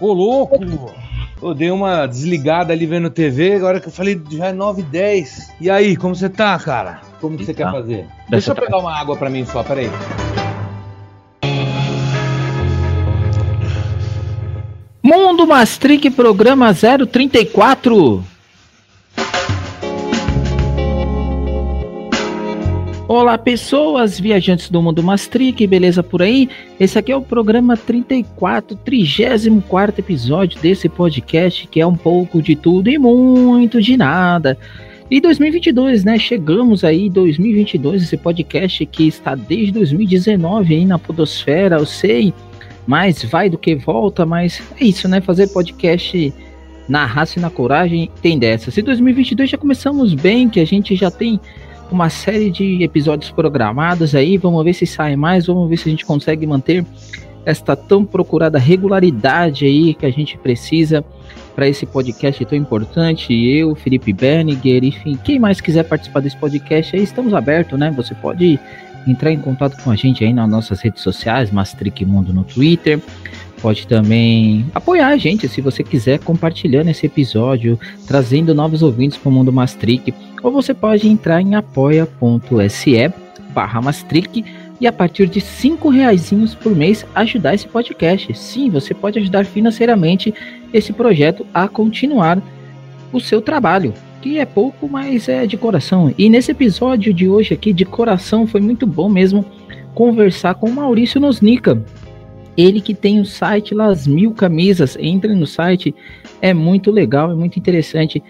Ô, louco! Eu dei uma desligada ali vendo TV, agora que eu falei já é 9 h 10. E aí, como você tá, cara? Como que você quer fazer? Deixa eu pegar uma água pra mim só, peraí. Mundo Mastric, programa 034. Olá pessoas, viajantes do mundo Mastric, beleza por aí? Esse aqui é o programa 34, 34 episódio desse podcast que é um pouco de tudo e muito de nada. E 2022, né? Chegamos aí 2022, esse podcast que está desde 2019 aí na podosfera, eu sei, mas vai do que volta, mas é isso, né? Fazer podcast na raça e na coragem tem dessas. E 2022 já começamos bem, que a gente já tem uma série de episódios programados aí. Vamos ver se sai mais, vamos ver se a gente consegue manter esta tão procurada regularidade aí que a gente precisa para esse podcast tão importante. Eu, Felipe Berniger, enfim, quem mais quiser participar desse podcast aí, estamos abertos, né? Você pode entrar em contato com a gente aí nas nossas redes sociais, Mastric Mundo no Twitter. Pode também apoiar a gente se você quiser compartilhando esse episódio, trazendo novos ouvintes para o Mundo Mastric ou você pode entrar em apoia.se barra Mastric e a partir de cinco reais por mês ajudar esse podcast. Sim, você pode ajudar financeiramente esse projeto a continuar o seu trabalho, que é pouco, mas é de coração. E nesse episódio de hoje aqui, de coração, foi muito bom mesmo conversar com o Maurício Nosnica. Ele que tem o site Las Mil Camisas, entre no site, é muito legal, é muito interessante.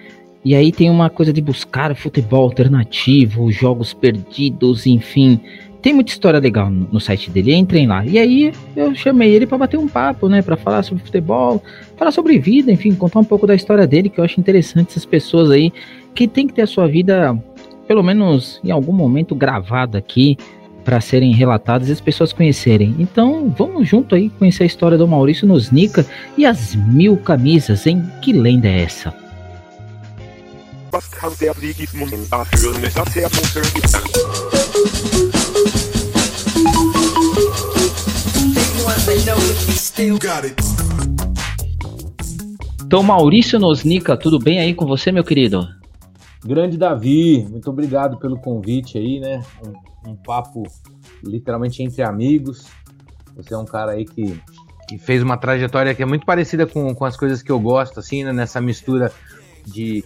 E aí tem uma coisa de buscar futebol alternativo, jogos perdidos, enfim. Tem muita história legal no site dele, entrem lá. E aí eu chamei ele para bater um papo, né, para falar sobre futebol, falar sobre vida, enfim, contar um pouco da história dele, que eu acho interessante essas pessoas aí que tem que ter a sua vida pelo menos em algum momento gravada aqui para serem relatadas e as pessoas conhecerem. Então, vamos junto aí conhecer a história do Maurício Nosnica e as mil camisas, hein? Que lenda é essa? Então, Maurício Nosnica, tudo bem aí com você, meu querido? Grande Davi, muito obrigado pelo convite aí, né? Um, papo literalmente entre amigos. Você é um cara aí que, que fez uma trajetória que é muito parecida com, com as coisas que eu gosto, assim, né? Nessa mistura de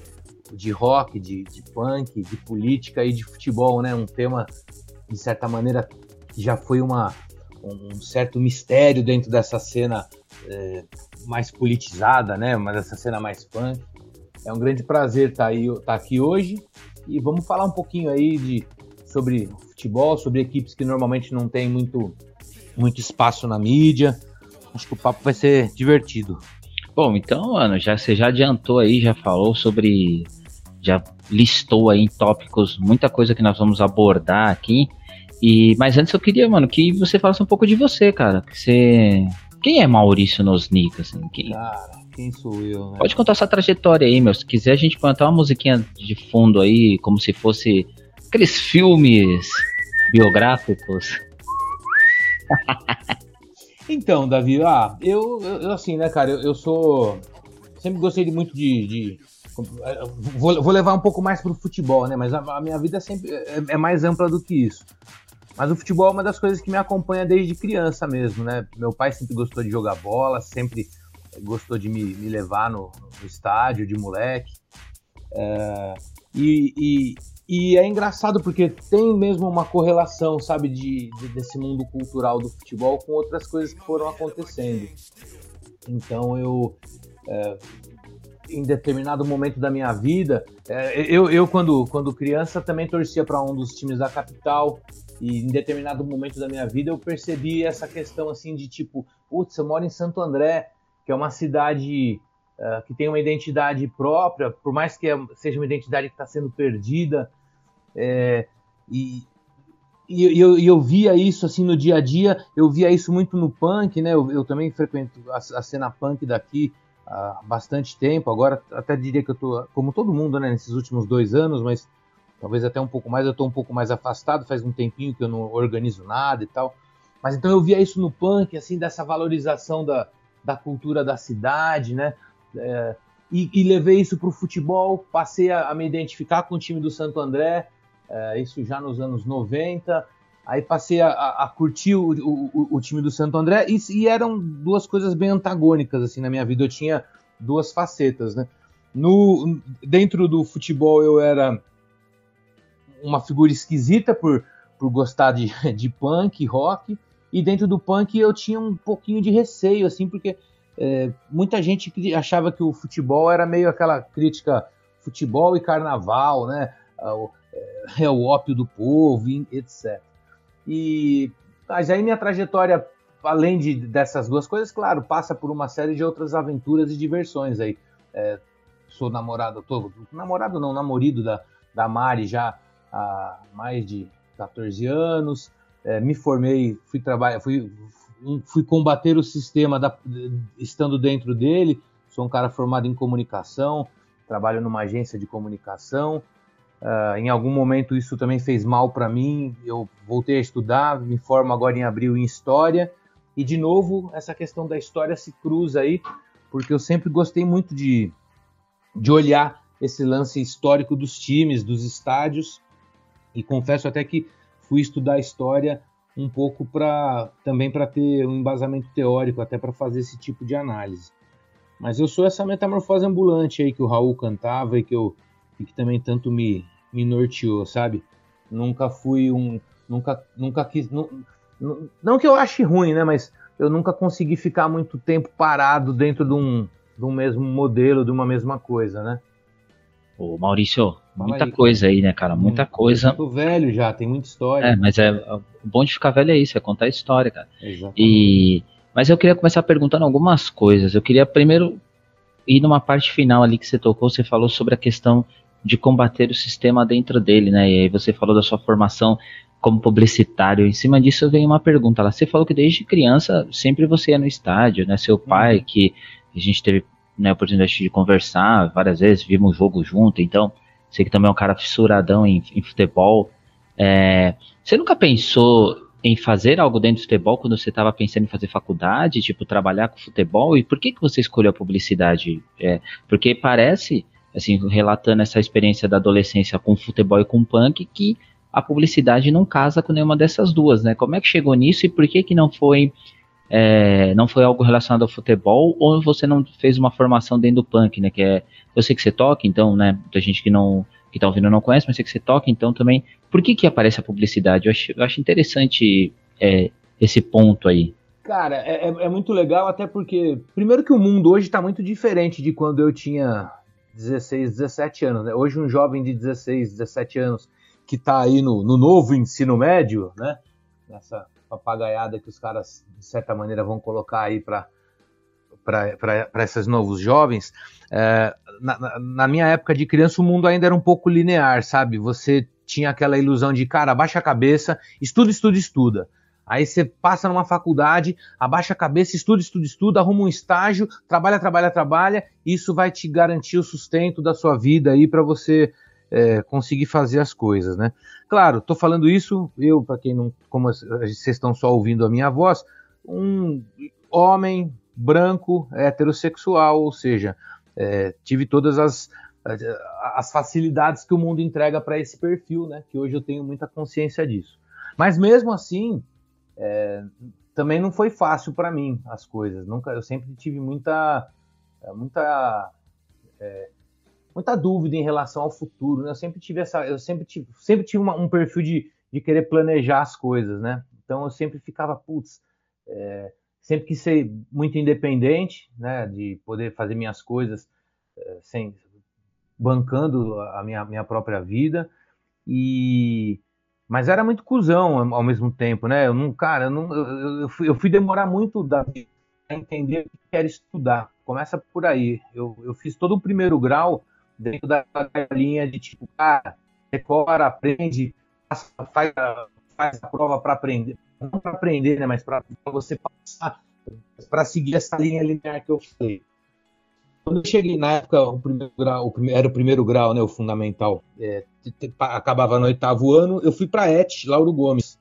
de rock, de, de punk, de política e de futebol, né? Um tema, de certa maneira, que já foi uma, um certo mistério dentro dessa cena é, mais politizada, né? Mas essa cena mais punk. É um grande prazer estar, tá aí, estar tá aqui hoje e vamos falar um pouquinho aí de, sobre futebol, sobre equipes que normalmente não tem muito, muito espaço na mídia. Acho que o papo vai ser divertido. Bom, então, mano, já, você já adiantou aí, já falou sobre já listou aí em tópicos muita coisa que nós vamos abordar aqui. E mas antes eu queria, mano, que você falasse um pouco de você, cara. Que você quem é Maurício Nosnica, assim? Quem... Cara, quem sou eu, né? Pode contar sua trajetória aí, meu. Se quiser, a gente cantar uma musiquinha de fundo aí, como se fosse aqueles filmes biográficos. então, Davi, ah, eu, eu assim, né, cara, eu, eu sou. Sempre gostei muito de, de Vou, vou levar um pouco mais para o futebol, né? Mas a, a minha vida sempre é, é, mais ampla do que isso. Mas o futebol é uma das coisas que me acompanha desde criança mesmo, né? Meu pai sempre gostou de jogar bola, sempre gostou de me, me levar no, no, estádio de moleque. É, e, e, e, é engraçado porque tem mesmo uma correlação, sabe, de, de, desse mundo cultural do futebol com outras coisas que foram acontecendo. Então eu é, em determinado momento da minha vida, é, eu, eu quando, quando criança também torcia para um dos times da capital e em determinado momento da minha vida eu percebi essa questão assim de tipo, putz, eu moro em Santo André, que é uma cidade uh, que tem uma identidade própria, por mais que seja uma identidade que está sendo perdida, é, e, e eu, eu, via isso assim no dia a dia, eu via isso muito no punk, né? Eu, eu também frequento a, a, cena punk daqui, há bastante tempo. Agora, até diria que eu tô, como todo mundo, né, nesses últimos dois anos, mas talvez até um pouco mais. Eu estou um pouco mais afastado, faz um tempinho que eu não organizo nada e tal. Mas então eu via isso no punk, assim, dessa valorização da, da cultura da cidade, né? É, e, e, levei isso para o futebol, passei a, a, me identificar com o time do Santo André, é, isso já nos anos 90, aí passei a, a curtir o, o, o, time do Santo André, e, e, eram duas coisas bem antagônicas assim na minha vida, eu tinha duas facetas, né? No, dentro do futebol eu era uma figura esquisita por, por gostar de, de punk, rock, e dentro do punk eu tinha um pouquinho de receio, assim, porque é, muita gente achava que o futebol era meio aquela crítica futebol e carnaval, né? É, o ópio do povo, etc. E mas aí minha trajetória, além de, dessas duas coisas, claro, passa por uma série de outras aventuras e diversões aí. É, sou namorado, tô, namorado não, namorido da, da Mari já há mais de 14 anos. É, me formei, fui trabalhar, fui, fui combater o sistema da, estando dentro dele. Sou um cara formado em comunicação, trabalho numa agência de comunicação. Uh, em algum momento isso também fez mal para mim. Eu voltei a estudar, me formo agora em abril em história. E de novo, essa questão da história se cruza aí, porque eu sempre gostei muito de, de olhar esse lance histórico dos times, dos estádios. E confesso até que fui estudar história um pouco para também para ter um embasamento teórico até para fazer esse tipo de análise. Mas eu sou essa metamorfose ambulante aí que o Raul cantava e que eu e que também tanto me, me norteou, sabe? Nunca fui um nunca nunca quis não, não que eu ache ruim, né, mas eu nunca consegui ficar muito tempo parado dentro de um, de um mesmo modelo, de uma mesma coisa, né? Ô, Maurício, muita aí, coisa aí, né, cara? Muita coisa. Tô velho já, tem muita história. É, mas é o bom de ficar velho é isso, é contar a história, cara. Exatamente. E mas eu queria começar perguntando algumas coisas. Eu queria primeiro ir numa parte final ali que você tocou, você falou sobre a questão de combater o sistema dentro dele, né? E aí você falou da sua formação como publicitário. Em cima disso vem uma pergunta lá. Você falou que desde criança sempre você ia no estádio, né? Seu pai, uhum. que a gente teve né, a oportunidade de conversar várias vezes, vimos o jogo junto, então sei que também é um cara fissuradão em, em futebol. É, você nunca pensou em fazer algo dentro do futebol quando você estava pensando em fazer faculdade, tipo, trabalhar com futebol? E por que, que você escolheu a publicidade? É, porque parece, assim, relatando essa experiência da adolescência com futebol e com punk, que a publicidade não casa com nenhuma dessas duas, né? Como é que chegou nisso e por que que não foi é, não foi algo relacionado ao futebol ou você não fez uma formação dentro do punk, né? Que é, eu sei que você toca, então, né? Muita gente que não que tá ouvindo não conhece, mas sei que você toca, então também. Por que que aparece a publicidade? Eu acho, eu acho interessante é, esse ponto aí. Cara, é, é, é muito legal, até porque, primeiro que o mundo hoje está muito diferente de quando eu tinha 16, 17 anos, né? Hoje um jovem de 16, 17 anos que está aí no, no novo ensino médio, né? Nessa papagaiada que os caras, de certa maneira, vão colocar aí para para esses novos jovens, é, na, na, minha época de criança o mundo ainda era um pouco linear, sabe? Você tinha aquela ilusão de, cara, abaixa a cabeça, estuda, estuda, estuda. Aí você passa numa faculdade, abaixa a cabeça, estuda, estuda, estuda, arruma um estágio, trabalha, trabalha, trabalha, isso vai te garantir o sustento da sua vida aí para você é, conseguir fazer as coisas, né? Claro, estou falando isso, eu, para quem não, como vocês estão só ouvindo a minha voz, um homem branco, heterossexual, ou seja, é, tive todas as, as facilidades que o mundo entrega para esse perfil, né? Que hoje eu tenho muita consciência disso. Mas mesmo assim, é, também não foi fácil para mim as coisas. Nunca, eu sempre tive muita, muita é, muita dúvida em relação ao futuro, né? Eu sempre tive essa, eu sempre tive, sempre tive uma, um perfil de, de querer planejar as coisas, né? Então eu sempre ficava, putz, é, sempre quis ser muito independente, né? De poder fazer minhas coisas é, sem bancando a minha, minha própria vida e mas era muito cuzão ao mesmo tempo, né? Eu não, cara, eu, não, eu, eu, fui, eu fui demorar muito da a entender o que era estudar. Começa por aí. Eu, eu fiz todo o primeiro grau dentro da linha de tipo, cara, decora, aprende, faz, faz a prova para aprender. Não para aprender, né, mas para você passar, para seguir essa linha linear que eu falei. Quando eu cheguei na época, o primeiro grau, o primeiro, era o primeiro grau, né, o fundamental, é, acabava no oitavo ano, eu fui para ET, Lauro Gomes,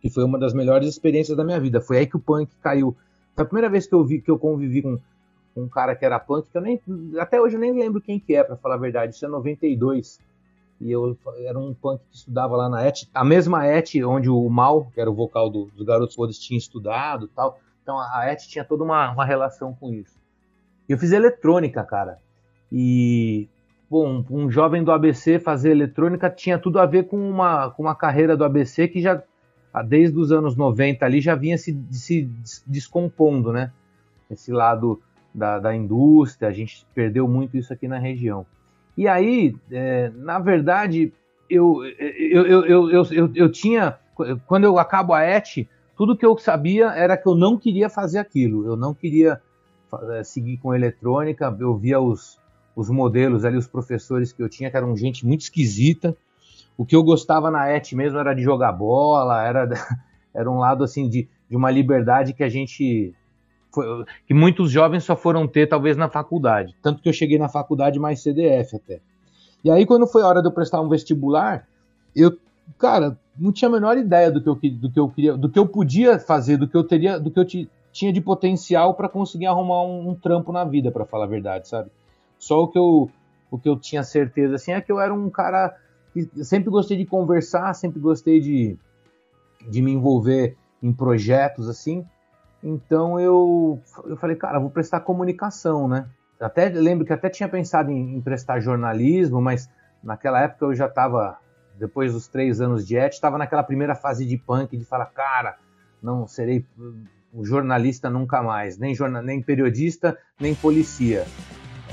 que foi uma das melhores experiências da minha vida. Foi aí que o punk caiu Foi a primeira vez que eu vi que eu convivi com, com um cara que era punk, que eu nem até hoje eu nem lembro quem que é, para falar a verdade. Isso é 92. E eu era um punk que estudava lá na ET, a mesma ET onde o Mal, que era o vocal do, dos Garotos Podres, tinha estudado, tal. Então a ET tinha toda uma, uma relação com isso. Eu fiz eletrônica, cara. E bom, um jovem do ABC fazer eletrônica tinha tudo a ver com uma, com uma carreira do ABC que já desde os anos 90 ali já vinha se, se descompondo, né? Esse lado da, da indústria, a gente perdeu muito isso aqui na região. E aí, é, na verdade, eu, eu, eu, eu, eu, eu, tinha, quando eu acabo a ET, tudo que eu sabia era que eu não queria fazer aquilo, eu não queria seguir com eletrônica, eu via os, os modelos ali, os professores que eu tinha, que eram gente muito esquisita. O que eu gostava na ET mesmo era de jogar bola, era, era um lado assim de, de uma liberdade que a gente. Foi, que muitos jovens só foram ter, talvez, na faculdade. Tanto que eu cheguei na faculdade mais CDF até. E aí, quando foi a hora de eu prestar um vestibular, eu, cara, não tinha a menor ideia do que eu, do que eu queria, do que eu podia fazer, do que eu teria, do que eu tinha de potencial para conseguir arrumar um, um trampo na vida, para falar a verdade, sabe? Só o que eu, o que eu tinha certeza assim é que eu era um cara que sempre gostei de conversar, sempre gostei de, de me envolver em projetos assim. Então eu, eu falei, cara, vou prestar comunicação, né? Até lembro que até tinha pensado em, em prestar jornalismo, mas naquela época eu já estava, depois dos três anos de ET, estava naquela primeira fase de punk de falar, cara, não serei jornalista nunca mais, nem, jornal, nem periodista, nem policia.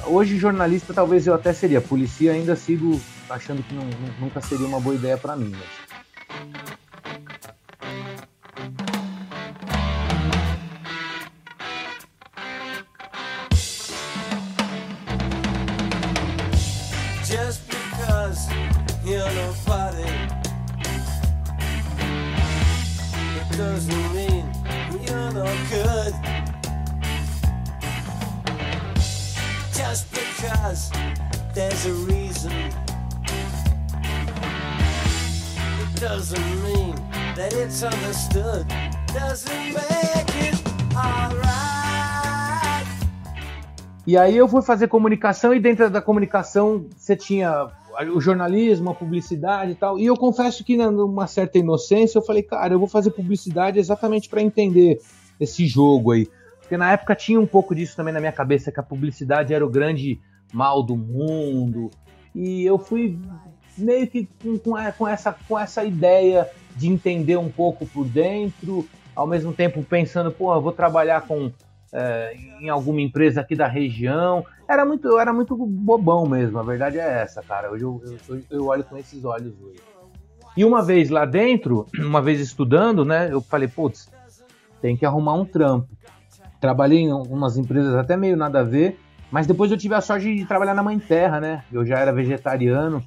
Hoje, jornalista, talvez eu até seria. Polícia, ainda sigo achando que não, nunca seria uma boa ideia para mim. Mas... E aí eu fui fazer comunicação e dentro da comunicação você tinha o jornalismo, a publicidade e tal. E eu confesso que numa certa inocência eu falei, cara, eu vou fazer publicidade exatamente para entender esse jogo aí. Porque na época tinha um pouco disso também na minha cabeça, que a publicidade era o grande mal do mundo. E eu fui meio que com, com, essa, com essa ideia de entender um pouco por dentro, ao mesmo tempo pensando, pô, eu vou trabalhar com é, em alguma empresa aqui da região. Era muito, eu era muito bobão mesmo, a verdade é essa, cara. Hoje eu, eu, eu olho com esses olhos hoje. E uma vez lá dentro, uma vez estudando, né, eu falei, putz, tem que arrumar um trampo. Trabalhei em algumas empresas até meio nada a ver, mas depois eu tive a sorte de trabalhar na Mãe Terra, né? Eu já era vegetariano,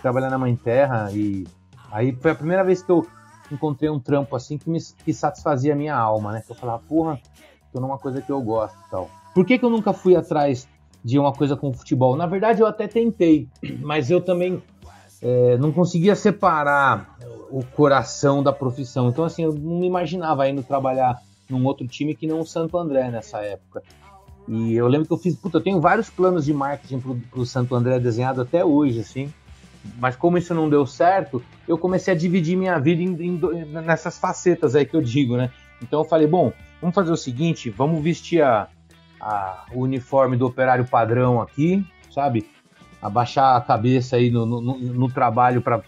trabalhar na Mãe Terra e aí foi a primeira vez que eu encontrei um trampo assim que me que satisfazia a minha alma, né? Que eu falava, porra, tô numa coisa que eu gosto e tal. Por que, que eu nunca fui atrás de uma coisa com futebol? Na verdade, eu até tentei, mas eu também é, não conseguia separar o coração da profissão. Então, assim, eu não me imaginava indo trabalhar num outro time que não o Santo André nessa época. E eu lembro que eu fiz, puta, eu tenho vários planos de marketing pro, pro Santo André desenhado até hoje, assim. Mas como isso não deu certo, eu comecei a dividir minha vida em, em, nessas facetas aí que eu digo, né? Então eu falei, bom, vamos fazer o seguinte, vamos vestir a, a, o uniforme do operário padrão aqui, sabe? Abaixar a cabeça aí no, no, no trabalho para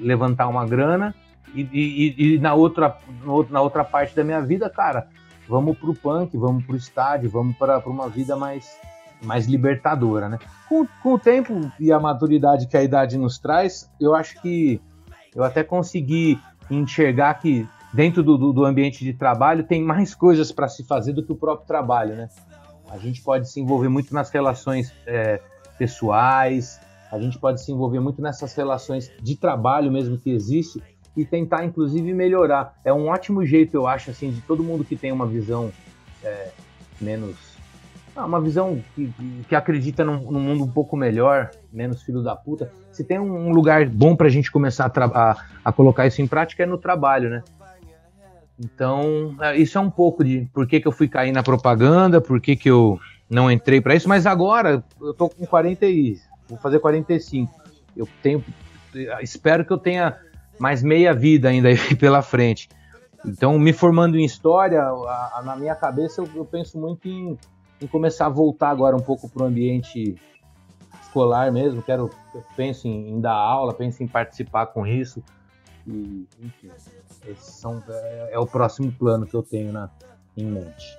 levantar uma grana e, e, e, na, outra, na outra parte da minha vida, cara, vamos pro punk, vamos pro estádio, vamos para uma vida mais, mais libertadora, né? Com, com o tempo e a maturidade que a idade nos traz, eu acho que eu até consegui enxergar que dentro do, do, do ambiente de trabalho tem mais coisas para se fazer do que o próprio trabalho, né? A gente pode se envolver muito nas relações é, pessoais, a gente pode se envolver muito nessas relações de trabalho mesmo que existe, e tentar, inclusive, melhorar. É um ótimo jeito, eu acho, assim, de todo mundo que tem uma visão é, menos. Ah, uma visão que, que acredita num, num, mundo um pouco melhor, menos filho da puta. Se tem um lugar bom pra gente começar a, a, a colocar isso em prática é no trabalho, né? Então, é, isso é um pouco de por que, que eu fui cair na propaganda, por que, que eu não entrei para isso, mas agora eu tô com 40 e vou fazer 45. Eu tenho espero que eu tenha mais meia vida ainda pela frente. Então, me formando em história, a, a, na minha cabeça eu, eu penso muito em, em, começar a voltar agora um pouco para o ambiente escolar mesmo. Quero, penso em, em, dar aula, penso em participar com isso. E, enfim, são, é, é, o próximo plano que eu tenho na, em mente.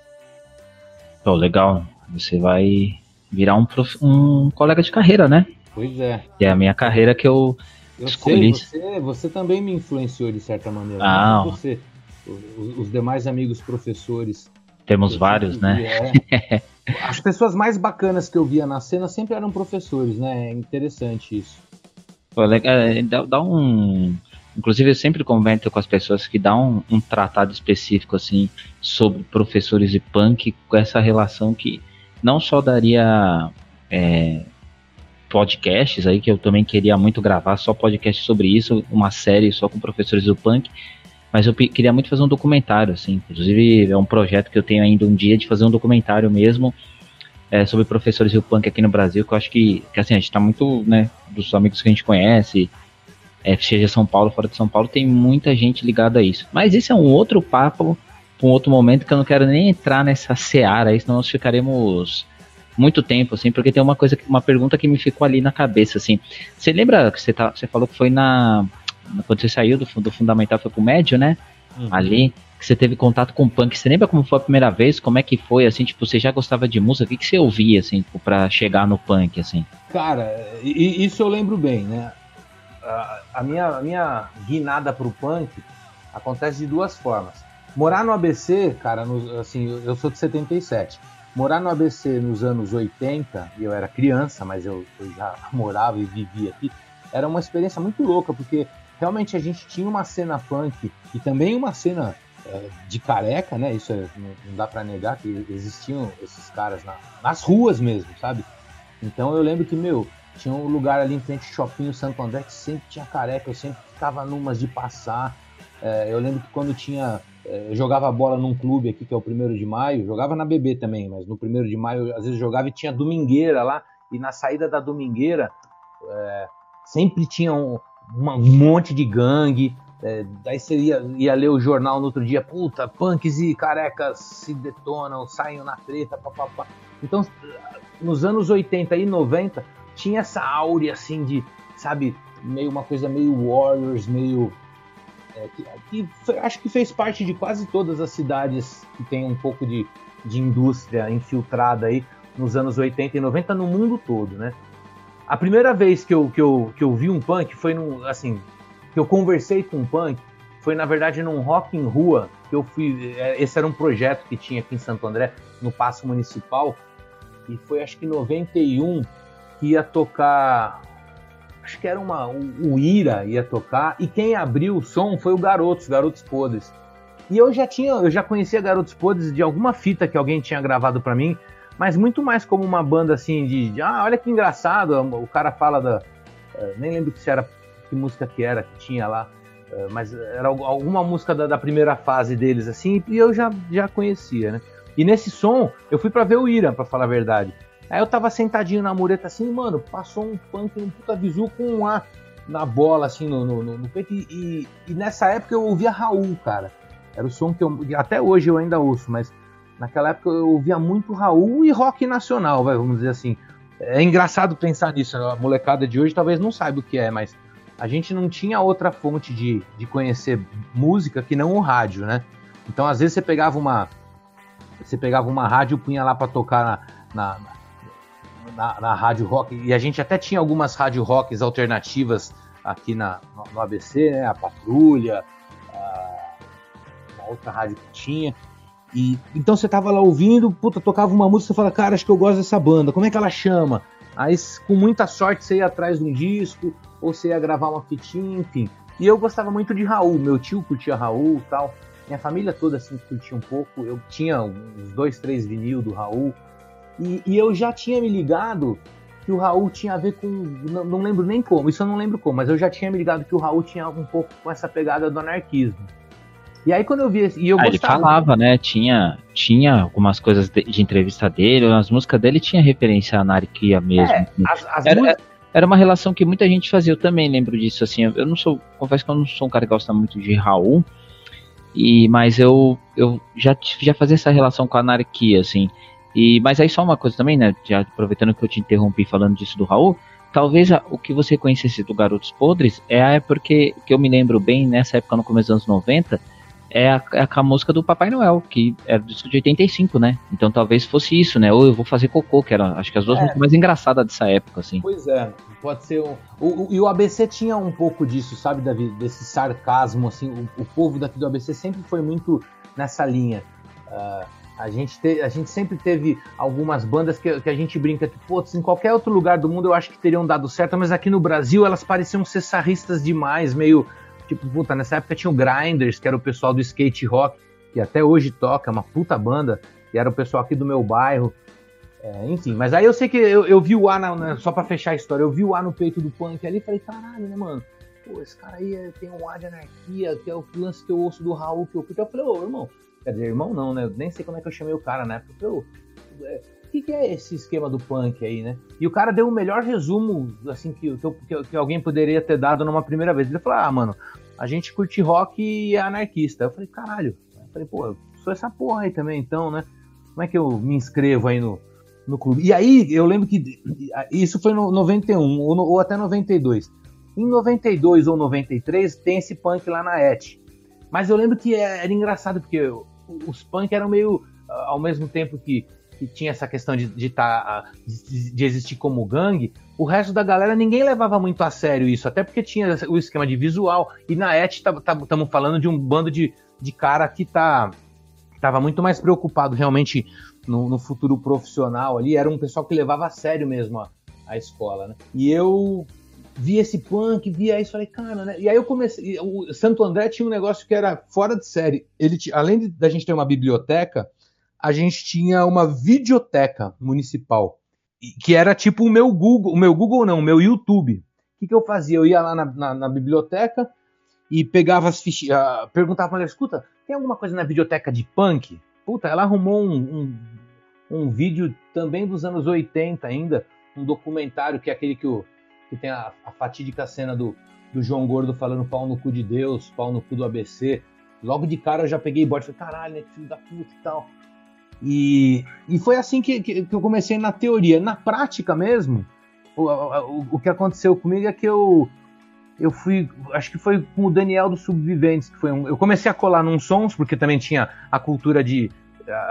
Pô, legal. Você vai virar um, prof, um colega de carreira, né? Pois é. É a minha carreira que eu, eu escolhi. Sei, você, você também me influenciou de certa maneira. Ah. Você, os, os, demais amigos professores. Temos vários, né? É, as pessoas mais bacanas que eu via na cena sempre eram professores, né? É interessante isso. Pô, é, dá, dá um. Inclusive, eu sempre comento com as pessoas que dá um, um tratado específico assim sobre professores e punk com essa relação que não só daria é, podcasts aí, que eu também queria muito gravar, só podcast sobre isso, uma série só com professores do punk, mas eu queria muito fazer um documentário, assim, inclusive é um projeto que eu tenho ainda um dia de fazer um documentário mesmo é, sobre professores do punk aqui no Brasil, que eu acho que, que assim, a gente tá muito, né, dos amigos que a gente conhece, é, seja São Paulo, fora de São Paulo, tem muita gente ligada a isso. Mas isso é um outro papo, um outro momento que eu não quero nem entrar nessa seara aí, senão nós ficaremos muito tempo, assim, porque tem uma coisa, uma pergunta que me ficou ali na cabeça, assim. Você lembra que você, tá, você falou que foi na. Quando você saiu do, do fundamental, foi pro médio, né? Uhum. Ali, que você teve contato com punk. Você lembra como foi a primeira vez? Como é que foi, assim, tipo, você já gostava de música? O que, que você ouvia, assim, tipo, pra chegar no punk, assim? Cara, isso eu lembro bem, né? A, minha, a minha guinada pro punk acontece de duas formas. Morar no ABC, cara, no, assim, eu sou de 77. Morar no ABC nos anos 80, e eu era criança, mas eu, eu já morava e vivia aqui, era uma experiência muito louca, porque realmente a gente tinha uma cena punk e também uma cena é, de careca, né? Isso é, não, não, dá para negar que existiam esses caras na, nas ruas mesmo, sabe? Então eu lembro que, meu, tinha um lugar ali em frente ao Shopping Santo André que sempre tinha careca, eu sempre ficava numas de passar. É, eu lembro que quando tinha eu jogava bola num clube aqui que é o primeiro de maio, jogava na BB também, mas no primeiro de maio às vezes jogava e tinha domingueira lá, e na saída da domingueira é, sempre tinha um, um, monte de gangue. É, daí você ia, ia, ler o jornal no outro dia, puta, punks e carecas se detonam, saem na treta, papapá. Então, nos anos 80 e 90, tinha essa áurea assim de, sabe, meio uma coisa meio Warriors, meio é, que, que foi, acho que fez parte de quase todas as cidades que tem um pouco de, de indústria infiltrada aí nos anos 80 e 90 no mundo todo, né? A primeira vez que eu, que eu, que eu vi um punk foi num, assim, que eu conversei com um punk, foi na verdade num rock em rua, que eu fui, é, esse era um projeto que tinha aqui em Santo André, no Paço Municipal, e foi acho que em 91 que ia tocar acho que era uma. O, Ira ia tocar, e quem abriu o som foi o Garotos, Garotos Podres. E eu já tinha, eu já conhecia Garotos Podres de alguma fita que alguém tinha gravado para mim, mas muito mais como uma banda assim de, de, ah, olha que engraçado, o cara fala da, uh, nem lembro que era que música que era que tinha lá, uh, mas era alguma música da, da, primeira fase deles assim, e eu já já conhecia, né? E nesse som eu fui para ver o Ira, para falar a verdade. Aí eu tava sentadinho na mureta assim, mano, passou um punk um puta visu com um A na bola, assim, no, no, no peito. E, e, nessa época eu ouvia Raul, cara. Era o som que eu. Até hoje eu ainda ouço, mas naquela época eu ouvia muito Raul e rock nacional, vai, vamos dizer assim. É engraçado pensar nisso. A molecada de hoje talvez não saiba o que é, mas a gente não tinha outra fonte de, de conhecer música que não o rádio, né? Então às vezes você pegava uma. Você pegava uma rádio punha lá para tocar na, na na, na rádio rock, e a gente até tinha algumas rádio rocks alternativas aqui na, no, ABC, né? A Patrulha, a, uma outra rádio que tinha. E então você tava lá ouvindo, puta, tocava uma música, você fala, cara, acho que eu gosto dessa banda, como é que ela chama? Aí, com muita sorte, você ia atrás de um disco, ou você ia gravar uma fitinha, enfim. E eu gostava muito de Raul, meu tio curtia Raul tal. Minha família toda assim curtia um pouco. Eu tinha uns dois, três vinil do Raul. E, e, eu já tinha me ligado que o Raul tinha a ver com. Não, não, lembro nem como, isso eu não lembro como, mas eu já tinha me ligado que o Raul tinha um pouco com essa pegada do anarquismo. E aí quando eu vi e eu ah, ele falava, né? Tinha, tinha algumas coisas de, de, entrevista dele, as músicas dele tinha referência à anarquia mesmo. É, as, as era, era uma relação que muita gente fazia, eu também lembro disso, assim, eu não sou, confesso que eu não sou um cara que gosta muito de Raul, e, mas eu, eu já, já fazia essa relação com a anarquia, assim, e, mas aí só uma coisa também, né, já aproveitando que eu te interrompi falando disso do Raul, talvez a, o que você conhecesse do Garotos Podres é a época que, que eu me lembro bem, nessa época no começo dos anos 90, é a, é a música do Papai Noel, que é do disco de 85, né? Então talvez fosse isso, né? Ou eu vou fazer cocô, que era acho que as duas é. músicas mais engraçadas dessa época, assim. Pois é, pode ser. Um, o, o, e o ABC tinha um pouco disso, sabe, Davi? Desse sarcasmo, assim. O, o povo daqui do ABC sempre foi muito nessa linha. Uh, a gente, te, a gente sempre teve algumas bandas que, que a gente brinca que, putz, em qualquer outro lugar do mundo eu acho que teriam dado certo, mas aqui no Brasil elas pareciam ser sarristas demais, meio Tipo, puta, nessa época tinha o Grinders, que era o pessoal do skate rock, que até hoje toca, é uma puta banda, e era o pessoal aqui do meu bairro. É, enfim, mas aí eu sei que eu, eu vi o A, na, só pra fechar a história, eu vi o A no peito do punk ali e falei, caralho, né, mano? Pô, esse cara aí é, tem um A de anarquia, que é o lance que eu ouço do Raul, que eu curto. Eu falei, ô, irmão, quer dizer, irmão não, né? Eu nem sei como é que eu chamei o cara, né? Porque eu, é, o que, que, é esse esquema do punk aí, né? E o cara deu o melhor resumo, assim, que, que, que, alguém poderia ter dado numa primeira vez. Ele falou, ah, mano, a gente curte rock e é anarquista. Eu falei, caralho. Eu falei, pô, eu sou essa porra aí também, então, né? Como é que eu me inscrevo aí no, no clube? E aí, eu lembro que isso foi no 91 ou, no, ou até 92. Em 92 ou 93 tem esse punk lá na ET. Mas eu lembro que é, era engraçado, porque os punk eram meio, ao mesmo tempo que que tinha essa questão de, de, tá, de, de, existir como gangue, o resto da galera ninguém levava muito a sério isso, até porque tinha o esquema de visual. E na ET estamos tá, tá, falando de um bando de, de cara que tá estava muito mais preocupado realmente no, no, futuro profissional ali. Era um pessoal que levava a sério mesmo a, a escola, né? E eu vi esse punk, via isso, falei, cara, né? E aí eu comecei. O Santo André tinha um negócio que era fora de série. Ele, além de, da gente ter uma biblioteca, a gente tinha uma videoteca municipal, que era tipo o meu Google, o meu Google não, o meu YouTube. O que, que eu fazia? Eu ia lá na, na, na biblioteca e pegava as fichas, perguntava pra ela, escuta, tem alguma coisa na videoteca de punk? Puta, ela arrumou um, um, um vídeo também dos anos 80 ainda, um documentário que é aquele que, o, que tem a, a fatídica cena do, do João Gordo falando pau no cu de Deus, pau no cu do ABC. Logo de cara eu já peguei bode e falei, caralho, né, que filho da puta e tal. E, e foi assim que, que, que eu comecei na teoria. Na prática mesmo, o, o, o, que aconteceu comigo é que eu, eu fui, acho que foi com o Daniel dos Subviventes, que foi um, eu comecei a colar num sons, porque também tinha a cultura de,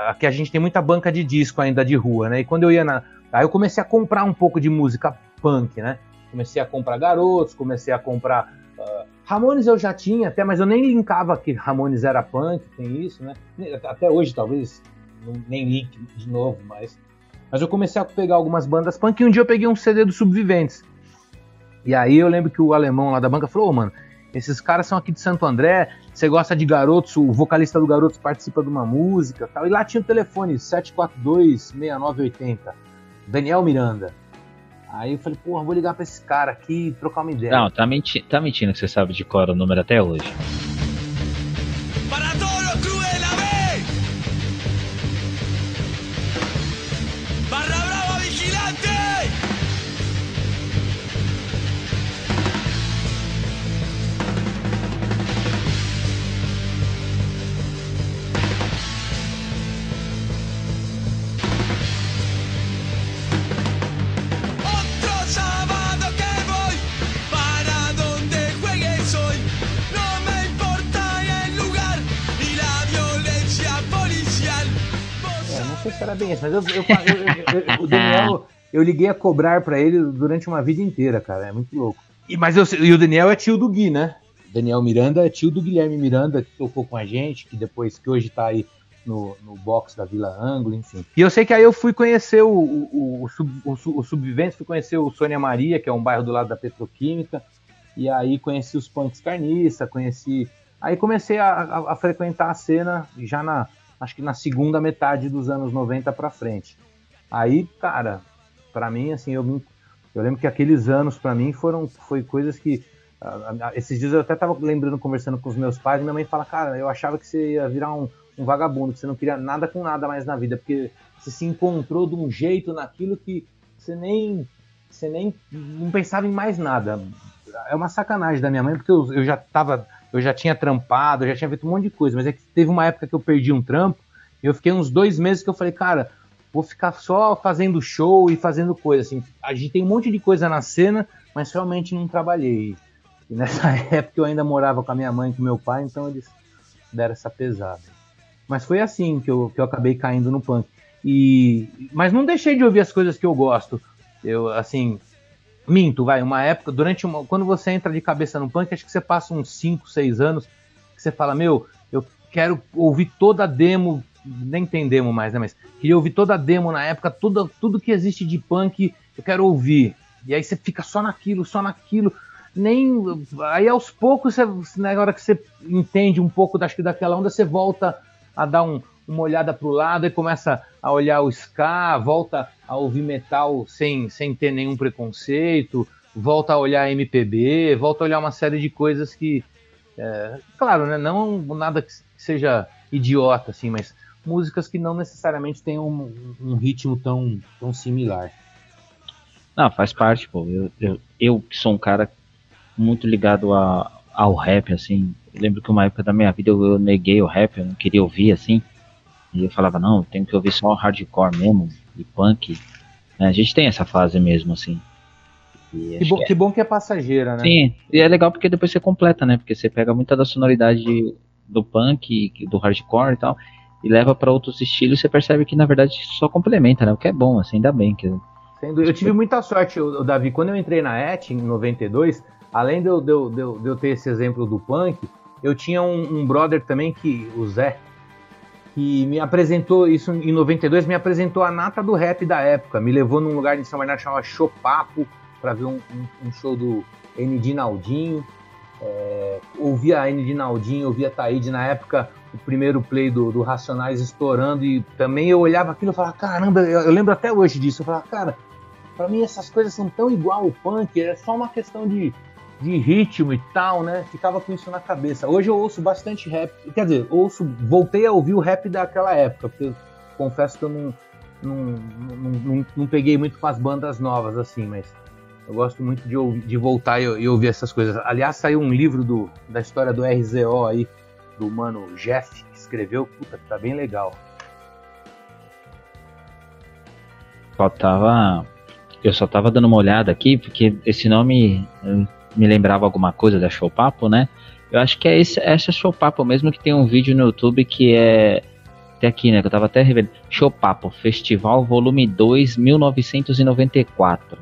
aqui a gente tem muita banca de disco ainda de rua, né, e quando eu ia na, aí eu comecei a comprar um pouco de música punk, né, comecei a comprar Garotos, comecei a comprar, uh, Ramones eu já tinha até, mas eu nem linkava que Ramones era punk, tem isso, né, até hoje talvez nem link de novo, mas. Mas eu comecei a pegar algumas bandas punk e um dia eu peguei um CD dos Subviventes. E aí eu lembro que o alemão lá da banca falou, oh, mano, esses caras são aqui de Santo André, você gosta de garotos, o vocalista do Garotos participa de uma música tal. E lá tinha o telefone 742-6980, Daniel Miranda. Aí eu falei, porra, vou ligar pra esse cara aqui e trocar uma ideia. Não, tá, menti tá mentindo que você sabe de cor o número até hoje. Mas eu, eu, eu, o Daniel, eu liguei a cobrar para ele durante uma vida inteira, cara, é muito louco. E, mas eu, e o Daniel é tio do Gui, né? Daniel Miranda é tio do Guilherme Miranda, que tocou com a gente, que depois, que hoje tá aí no, no box da Vila Ângulo, enfim. E eu sei que aí eu fui conhecer o, o, o, sub, o, o Subviventes, fui conhecer o Sônia Maria, que é um bairro do lado da Petroquímica, e aí conheci os punks carniça, conheci... Aí comecei a, a, a frequentar a cena já na, acho que na segunda metade dos anos 90 para frente. Aí, cara, para mim, assim, eu, eu lembro que aqueles anos para mim foram foi coisas que Esses dias eu até tava lembrando, conversando com os meus pais, minha mãe fala, cara, eu achava que você ia virar um, um vagabundo, que você não queria nada com nada mais na vida, porque você se encontrou de um jeito naquilo que você nem, você nem não pensava em mais nada. É uma sacanagem da minha mãe, porque eu, eu já tava, eu já tinha trampado, eu já tinha feito um monte de coisa, mas é que teve uma época que eu perdi um trampo, e eu fiquei uns dois meses que eu falei, cara, vou ficar só fazendo show e fazendo coisa, assim, a gente tem um monte de coisa na cena, mas realmente não trabalhei. E nessa época eu ainda morava com a minha mãe e com meu pai, então eles deram essa pesada. Mas foi assim que eu, que eu acabei caindo no punk. E, mas não deixei de ouvir as coisas que eu gosto. Eu, assim, minto, vai, uma época, durante uma. Quando você entra de cabeça no punk, acho que você passa uns 5, 6 anos, que você fala, meu, eu quero ouvir toda a demo, nem tem demo mais, né? Mas queria ouvir toda a demo na época, tudo, tudo que existe de punk, eu quero ouvir. E aí você fica só naquilo, só naquilo nem. Aí aos poucos, você, na hora que você entende um pouco acho que daquela onda, você volta a dar um, uma olhada para o lado e começa a olhar o ska, volta a ouvir metal sem, sem ter nenhum preconceito, volta a olhar MPB, volta a olhar uma série de coisas que. É, claro, né, não nada que seja idiota, assim, mas músicas que não necessariamente tenham um, um ritmo tão, tão similar. Não, faz parte, pô. Eu, eu, eu sou um cara muito ligado a, ao rap, assim. Lembro que uma época da minha vida eu, eu, neguei o rap, eu não queria ouvir, assim. E eu falava, não, tenho que ouvir só hardcore mesmo, e punk. É, a gente tem essa fase mesmo, assim. Que bom, que, é... que bom que é passageira, né? Sim, e é legal porque depois você completa, né? Porque você pega muita da sonoridade do punk, do hardcore e tal, e leva para outros estilos, você percebe que na verdade só complementa, né? O que é bom, assim, ainda bem que. Eu tive muita sorte, Davi, quando eu entrei na ET em 92, além de eu, de, eu, de, eu, de eu, ter esse exemplo do punk, eu tinha um, um, brother também, que o Zé, que me apresentou isso em 92, me apresentou a nata do rap da época, me levou num lugar em São Bernardo chamado Chopapo, para ver um, um, um, show do N. Naldinho. É, ouvia a N. Naldinho, ouvia Taíde na época, o primeiro play do, do, Racionais estourando, e também eu olhava aquilo e falava, caramba, eu, eu lembro até hoje disso, eu falava, cara, para mim essas coisas são tão igual ao punk, é só uma questão de, de ritmo e tal, né? Ficava com isso na cabeça. Hoje eu ouço bastante rap, quer dizer, ouço, voltei a ouvir o rap daquela época, porque confesso que eu não, não, não, não, não peguei muito com as bandas novas assim, mas eu gosto muito de, ouvir, de voltar e, e, ouvir essas coisas. Aliás, saiu um livro do, da história do RZO aí, do mano Jeff, que escreveu, puta, tá bem legal. Faltava. Eu só tava dando uma olhada aqui, porque esse nome me lembrava alguma coisa da Showpapo, né? Eu acho que é esse, essa Showpapo mesmo que tem um vídeo no YouTube que é. Tem aqui, né? Que eu tava até revendo. Showpapo, Festival Volume 2, 1994.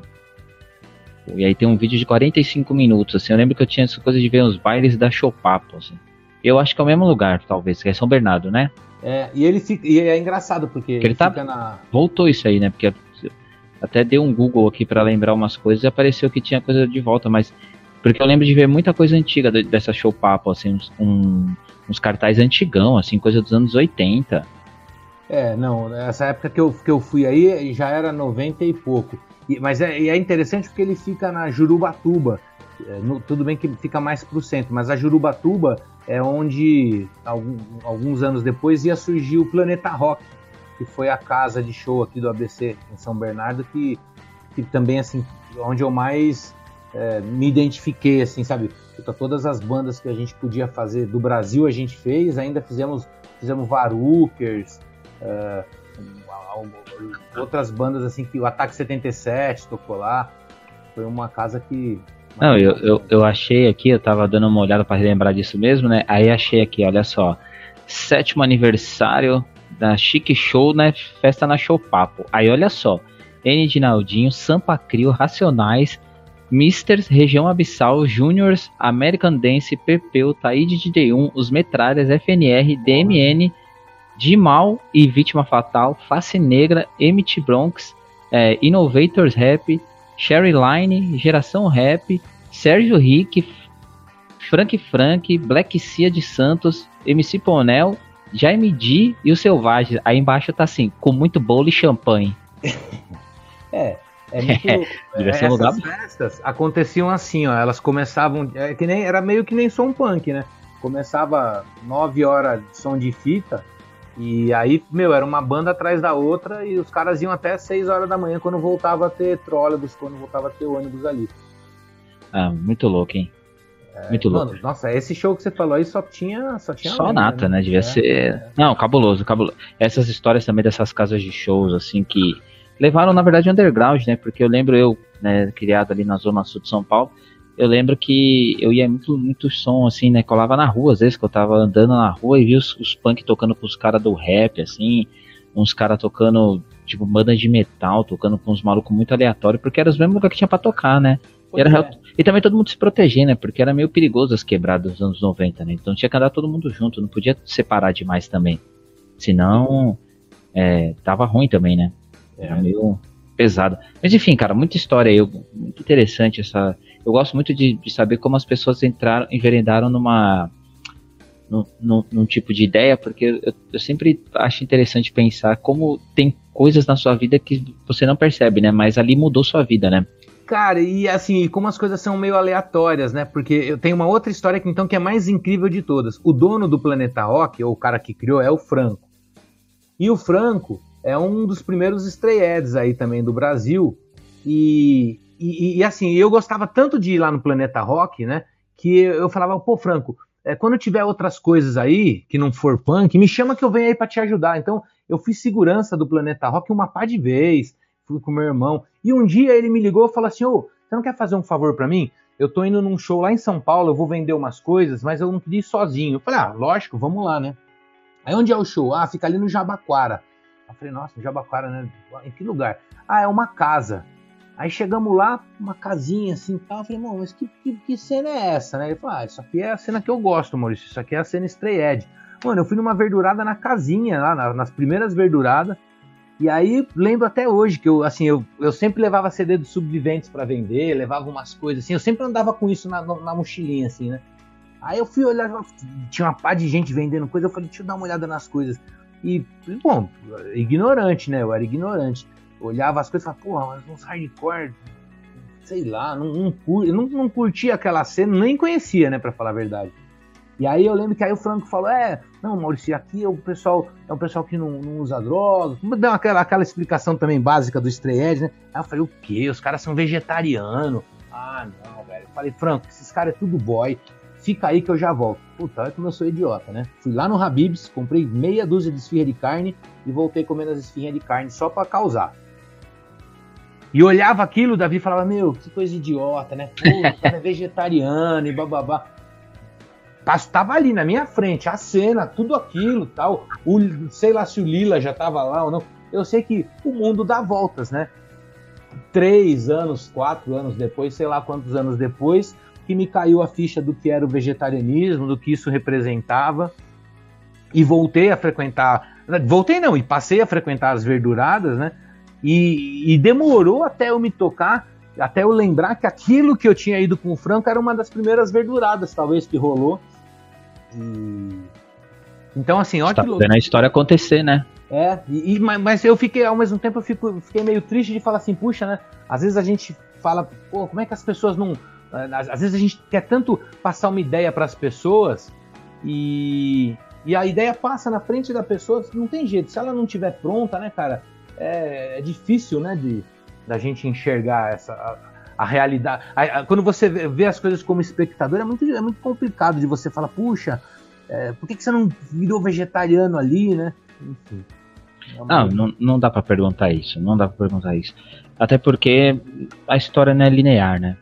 E aí tem um vídeo de 45 minutos, assim. Eu lembro que eu tinha essa coisa de ver os bailes da Showpapo, assim. Eu acho que é o mesmo lugar, talvez, que é São Bernardo, né? É, e ele fica, e é engraçado porque ele, ele tá, na... voltou isso aí, né? Porque até deu um Google aqui para lembrar umas coisas e apareceu que tinha coisa de volta, mas porque eu lembro de ver muita coisa antiga dessa show papo, assim, uns, um, uns cartazes antigão, assim, coisa dos anos 80. É, não, essa época que eu, que eu fui aí já era 90 e pouco. E, mas é, é interessante porque ele fica na Jurubatuba. É, no, tudo bem que fica mais pro centro, mas a Jurubatuba é onde, algum, alguns anos depois, ia surgir o Planeta Rock, que foi a casa de show aqui do ABC em São Bernardo, que, que também, assim, onde eu mais é, me identifiquei, assim, sabe? Todas as bandas que a gente podia fazer do Brasil a gente fez, ainda fizemos, fizemos Varukers, é, outras bandas assim que o Ataque 77 tocou lá. Foi uma casa que. Não, eu, eu, eu achei aqui, eu tava dando uma olhada para lembrar disso mesmo, né? Aí achei aqui, olha só. Sétimo aniversário da Chique Show, né? Festa na Show Papo. Aí olha só. N de Naldinho, Sampa Crio, Racionais, Misters, Região Abissal, Juniors, American Dance, Pepeu, Taíde de D1, Os Metralhas, FNR, DMN, Dimal e Vítima Fatal, Face Negra, Emmett Bronx, é, Innovators Rap, Sherry Line, Geração Rap, Sérgio Rick, Frank Frank, Black Cia de Santos, MC Ponel, Jaime D e o Selvagem. Aí embaixo tá assim, com muito bolo e champanhe. é, É muito é, Essas lugar... festas aconteciam assim, ó. Elas começavam. É, que nem, era meio que nem som punk, né? Começava 9 horas de som de fita. E aí, meu, era uma banda atrás da outra e os caras iam até 6 horas da manhã quando voltava a ter trólebus, quando voltava a ter ônibus ali. Ah, muito louco, hein? É, muito louco. Mano, nossa, esse show que você falou aí só tinha. Só, tinha só nata, né? né? Devia é, ser. É. Não, cabuloso, cabuloso. Essas histórias também dessas casas de shows, assim, que levaram, na verdade, underground, né? Porque eu lembro eu, né, criado ali na Zona Sul de São Paulo, eu lembro que eu ia muito, muito som, assim, né? Colava na rua, às vezes, que eu tava andando na rua e vi os, os punk tocando com os caras do rap, assim, uns caras tocando, tipo, banda de metal, tocando com uns malucos muito aleatórios, porque era os mesmos lugares que tinha pra tocar, né? E, era, é. e também todo mundo se proteger, né? Porque era meio perigoso as quebradas dos anos 90, né? Então tinha que andar todo mundo junto, não podia separar demais também. Senão, é, tava ruim também, né? É. meio pesado. Mas enfim, cara, muita história aí, muito interessante essa. Eu gosto muito de, de saber como as pessoas entraram, enveredaram numa num, num, tipo de ideia, porque eu, eu, sempre acho interessante pensar como tem coisas na sua vida que você não percebe, né? Mas ali mudou sua vida, né? Cara, e assim, como as coisas são meio aleatórias, né? Porque eu tenho uma outra história que então que é mais incrível de todas. O dono do Planeta Rock, ou o cara que criou, é o Franco. E o Franco, é um dos primeiros stray aí também do Brasil. E, e, e, assim, eu gostava tanto de ir lá no Planeta Rock, né? Que eu falava, pô, Franco, é, quando tiver outras coisas aí, que não for punk, me chama que eu venho aí para te ajudar. Então, eu fiz segurança do Planeta Rock uma par de vez, fui com meu irmão. E um dia ele me ligou e falou assim: Ô, você não quer fazer um favor para mim? Eu tô indo num show lá em São Paulo, eu vou vender umas coisas, mas eu não queria ir sozinho. Eu falei, ah, lógico, vamos lá, né? Aí onde é o show? Ah, fica ali no Jabaquara. Eu falei, nossa, Jabaquara, né? Em que lugar? Ah, é uma casa. Aí chegamos lá, uma casinha assim tal. Eu falei, mas que, que, que, cena é essa, né? Ele falou, ah, isso aqui é a cena que eu gosto, Maurício. Isso aqui é a cena Stray Edge. Mano, eu fui numa verdurada na casinha, lá nas primeiras verduradas. E aí lembro até hoje que eu, assim, eu, eu sempre levava CD dos subviventes para vender, levava umas coisas assim. Eu sempre andava com isso na, na mochilinha, assim, né? Aí eu fui olhar, tinha uma pá de gente vendendo coisa. Eu falei, deixa eu dar uma olhada nas coisas. E, bom, ignorante, né? Eu era ignorante. olhava as coisas e falava, porra, mas uns hardcore, sei lá, não, não, não, não curtia aquela cena, nem conhecia, né, pra falar a verdade. E aí eu lembro que aí o Franco falou, é, não, Maurício, aqui é o pessoal, é um pessoal que não, não usa drogas. Deu aquela, aquela explicação também básica do Stray Edge, né? Aí eu falei, o quê? Os caras são vegetarianos. Ah, não, velho. Eu falei, Franco, esses caras é tudo boy fica aí que eu já volto. Puta, olha como eu sou idiota, né? Fui lá no Habib's, comprei meia dúzia de esfirra de carne e voltei comendo as esfirras de carne só para causar. E olhava aquilo, o Davi falava, meu, que coisa idiota, né? Pô, o cara é vegetariano e bababá. Tava ali na minha frente, a cena, tudo aquilo tal. O, sei lá se o Lila já tava lá ou não. Eu sei que o mundo dá voltas, né? Três anos, quatro anos depois, sei lá quantos anos depois, que me caiu a ficha do que era o vegetarianismo, do que isso representava, e voltei a frequentar. Voltei não, e passei a frequentar as verduradas, né? E, e, demorou até eu me tocar, até eu lembrar que aquilo que eu tinha ido com o Franco era uma das primeiras verduradas, talvez, que rolou. E... Então, assim, ó, tá que vendo a história acontecer, né? É, e, mas eu fiquei, ao mesmo tempo, eu fico, fiquei meio triste de falar assim, puxa, né? Às vezes a gente fala, pô, como é que as pessoas não, às vezes a gente quer tanto passar uma ideia para as pessoas e, e a ideia passa na frente da pessoa, não tem jeito. Se ela não estiver pronta, né, cara, é, é, difícil, né, de da gente enxergar essa a, a realidade. A, a, quando você vê as coisas como espectador, é muito, é muito complicado de você falar, puxa, é, por que, que você não virou vegetariano ali, né? Enfim. É não, não, não dá para perguntar isso, não dá para perguntar isso. Até porque a história não é linear, né?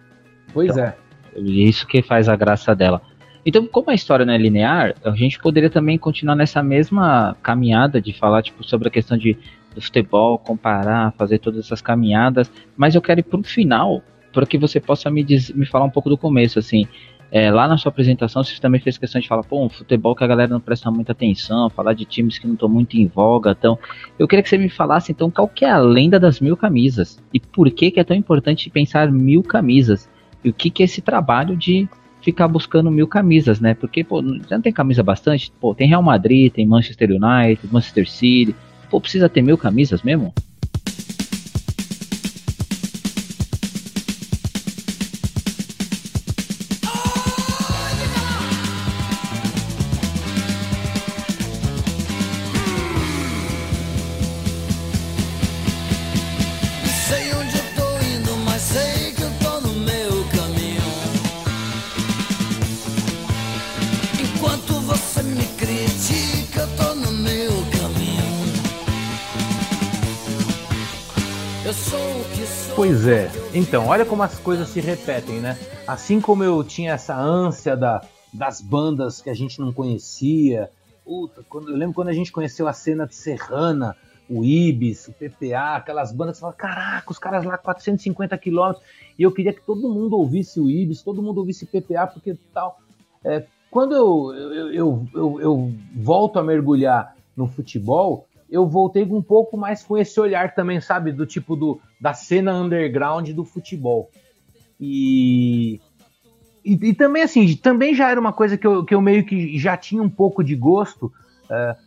Pois então, é. Isso que faz a graça dela. Então, como a história não é linear, a gente poderia também continuar nessa mesma caminhada de falar tipo, sobre a questão de, do futebol, comparar, fazer todas essas caminhadas, mas eu quero ir para o final, para que você possa me, diz, me falar um pouco do começo, assim. É, lá na sua apresentação, você também fez questão de falar, pô, um futebol que a galera não presta muita atenção, falar de times que não estão muito em voga, então, eu queria que você me falasse, então, qual que é a lenda das mil camisas? E por que que é tão importante pensar mil camisas? E o que, que é esse trabalho de ficar buscando mil camisas, né? Porque, pô, já não tem camisa bastante? Pô, tem Real Madrid, tem Manchester United, Manchester City. Pô, precisa ter mil camisas mesmo? Então, olha como as coisas se repetem, né? Assim como eu tinha essa ânsia da, das bandas que a gente não conhecia. Puta, quando, eu lembro quando a gente conheceu a cena de Serrana, o Ibis, o PPA, aquelas bandas que você fala, caraca, os caras lá 450 quilômetros. E eu queria que todo mundo ouvisse o Ibis, todo mundo ouvisse PPA, porque tal. É, quando eu, eu, eu, eu, eu volto a mergulhar no futebol, eu voltei um pouco mais com esse olhar também, sabe? Do tipo do, da cena underground do futebol. E, e, e, também, assim, também já era uma coisa que eu, que eu meio que já tinha um pouco de gosto uh,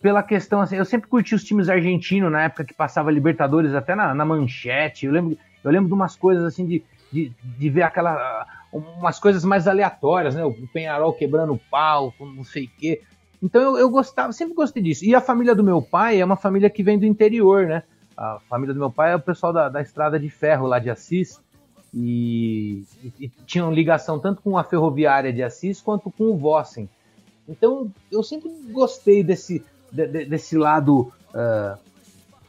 pela questão, assim, eu sempre curti os times argentinos na época que passava Libertadores até na, na manchete. Eu lembro, eu lembro de umas coisas assim de, de, de ver aquela. umas coisas mais aleatórias, né? O Penharol quebrando o pau, não sei o quê. Então eu, eu gostava, sempre gostei disso. E a família do meu pai é uma família que vem do interior, né? A família do meu pai é o pessoal da, da estrada de ferro lá de Assis. E, e, e tinham ligação tanto com a ferroviária de Assis quanto com o Vossen. Então eu sempre gostei desse, de, de, desse lado uh,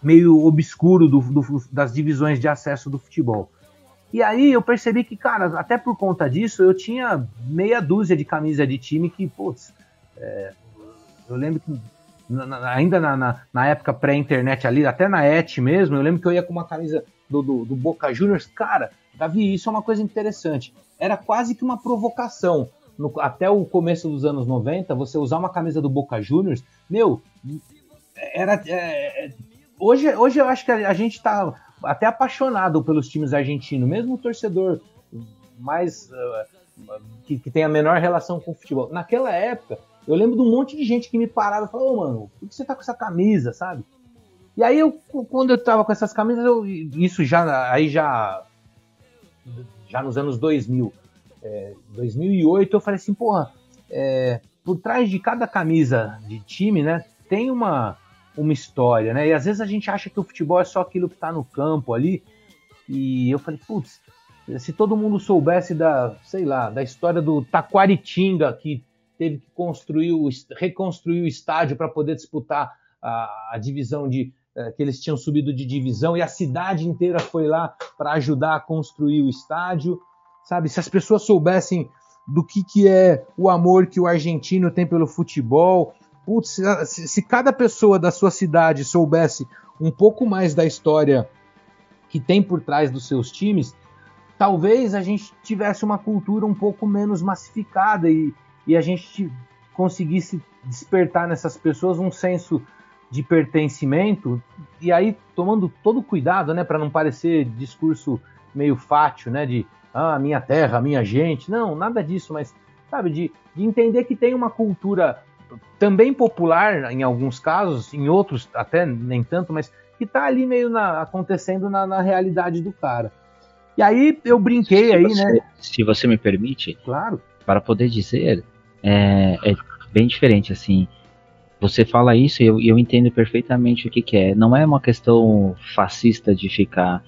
meio obscuro do, do, das divisões de acesso do futebol. E aí eu percebi que, cara, até por conta disso, eu tinha meia dúzia de camisa de time que, putz, é, eu lembro que na, ainda na, na, na época pré-internet ali, até na ET mesmo, eu lembro que eu ia com uma camisa do, do, do, Boca Juniors. Cara, Davi, isso é uma coisa interessante. Era quase que uma provocação. No, até o começo dos anos 90, você usar uma camisa do Boca Juniors, meu, era. É hoje, hoje eu acho que a, a gente tá até apaixonado pelos times argentinos, mesmo o torcedor mais. Uh, que, que tem a menor relação com o futebol. Naquela época, eu lembro de um monte de gente que me parava e falou, ô, mano, por que você tá com essa camisa, sabe? E aí eu, quando eu tava com essas camisas, eu, isso já, aí já, já nos anos 2000, é, 2008, eu falei assim, porra, é, por trás de cada camisa de time, né, tem uma, uma história, né? E às vezes a gente acha que o futebol é só aquilo que tá no campo ali. E eu falei, putz, se todo mundo soubesse da, sei lá, da história do Taquaritinga, que teve que construir o, reconstruir o estádio para poder disputar a, a divisão de eh, que eles tinham subido de divisão e a cidade inteira foi lá para ajudar a construir o estádio, sabe? Se as pessoas soubessem do que, que é o amor que o argentino tem pelo futebol, putz, se, se cada pessoa da sua cidade soubesse um pouco mais da história que tem por trás dos seus times, talvez a gente tivesse uma cultura um pouco menos massificada e, e a gente conseguisse despertar nessas pessoas um senso de pertencimento e aí tomando todo cuidado, né, para não parecer discurso meio fátil, né, de ah, minha terra, minha gente, não, nada disso, mas sabe, de, de entender que tem uma cultura também popular em alguns casos, em outros até nem tanto, mas que tá ali meio na, acontecendo na, na realidade do cara. E aí eu brinquei se aí, você, né? Se você me permite, claro, para poder dizer, é, é bem diferente, assim. Você fala isso e eu, eu, entendo perfeitamente o que, que, é. Não é uma questão fascista de ficar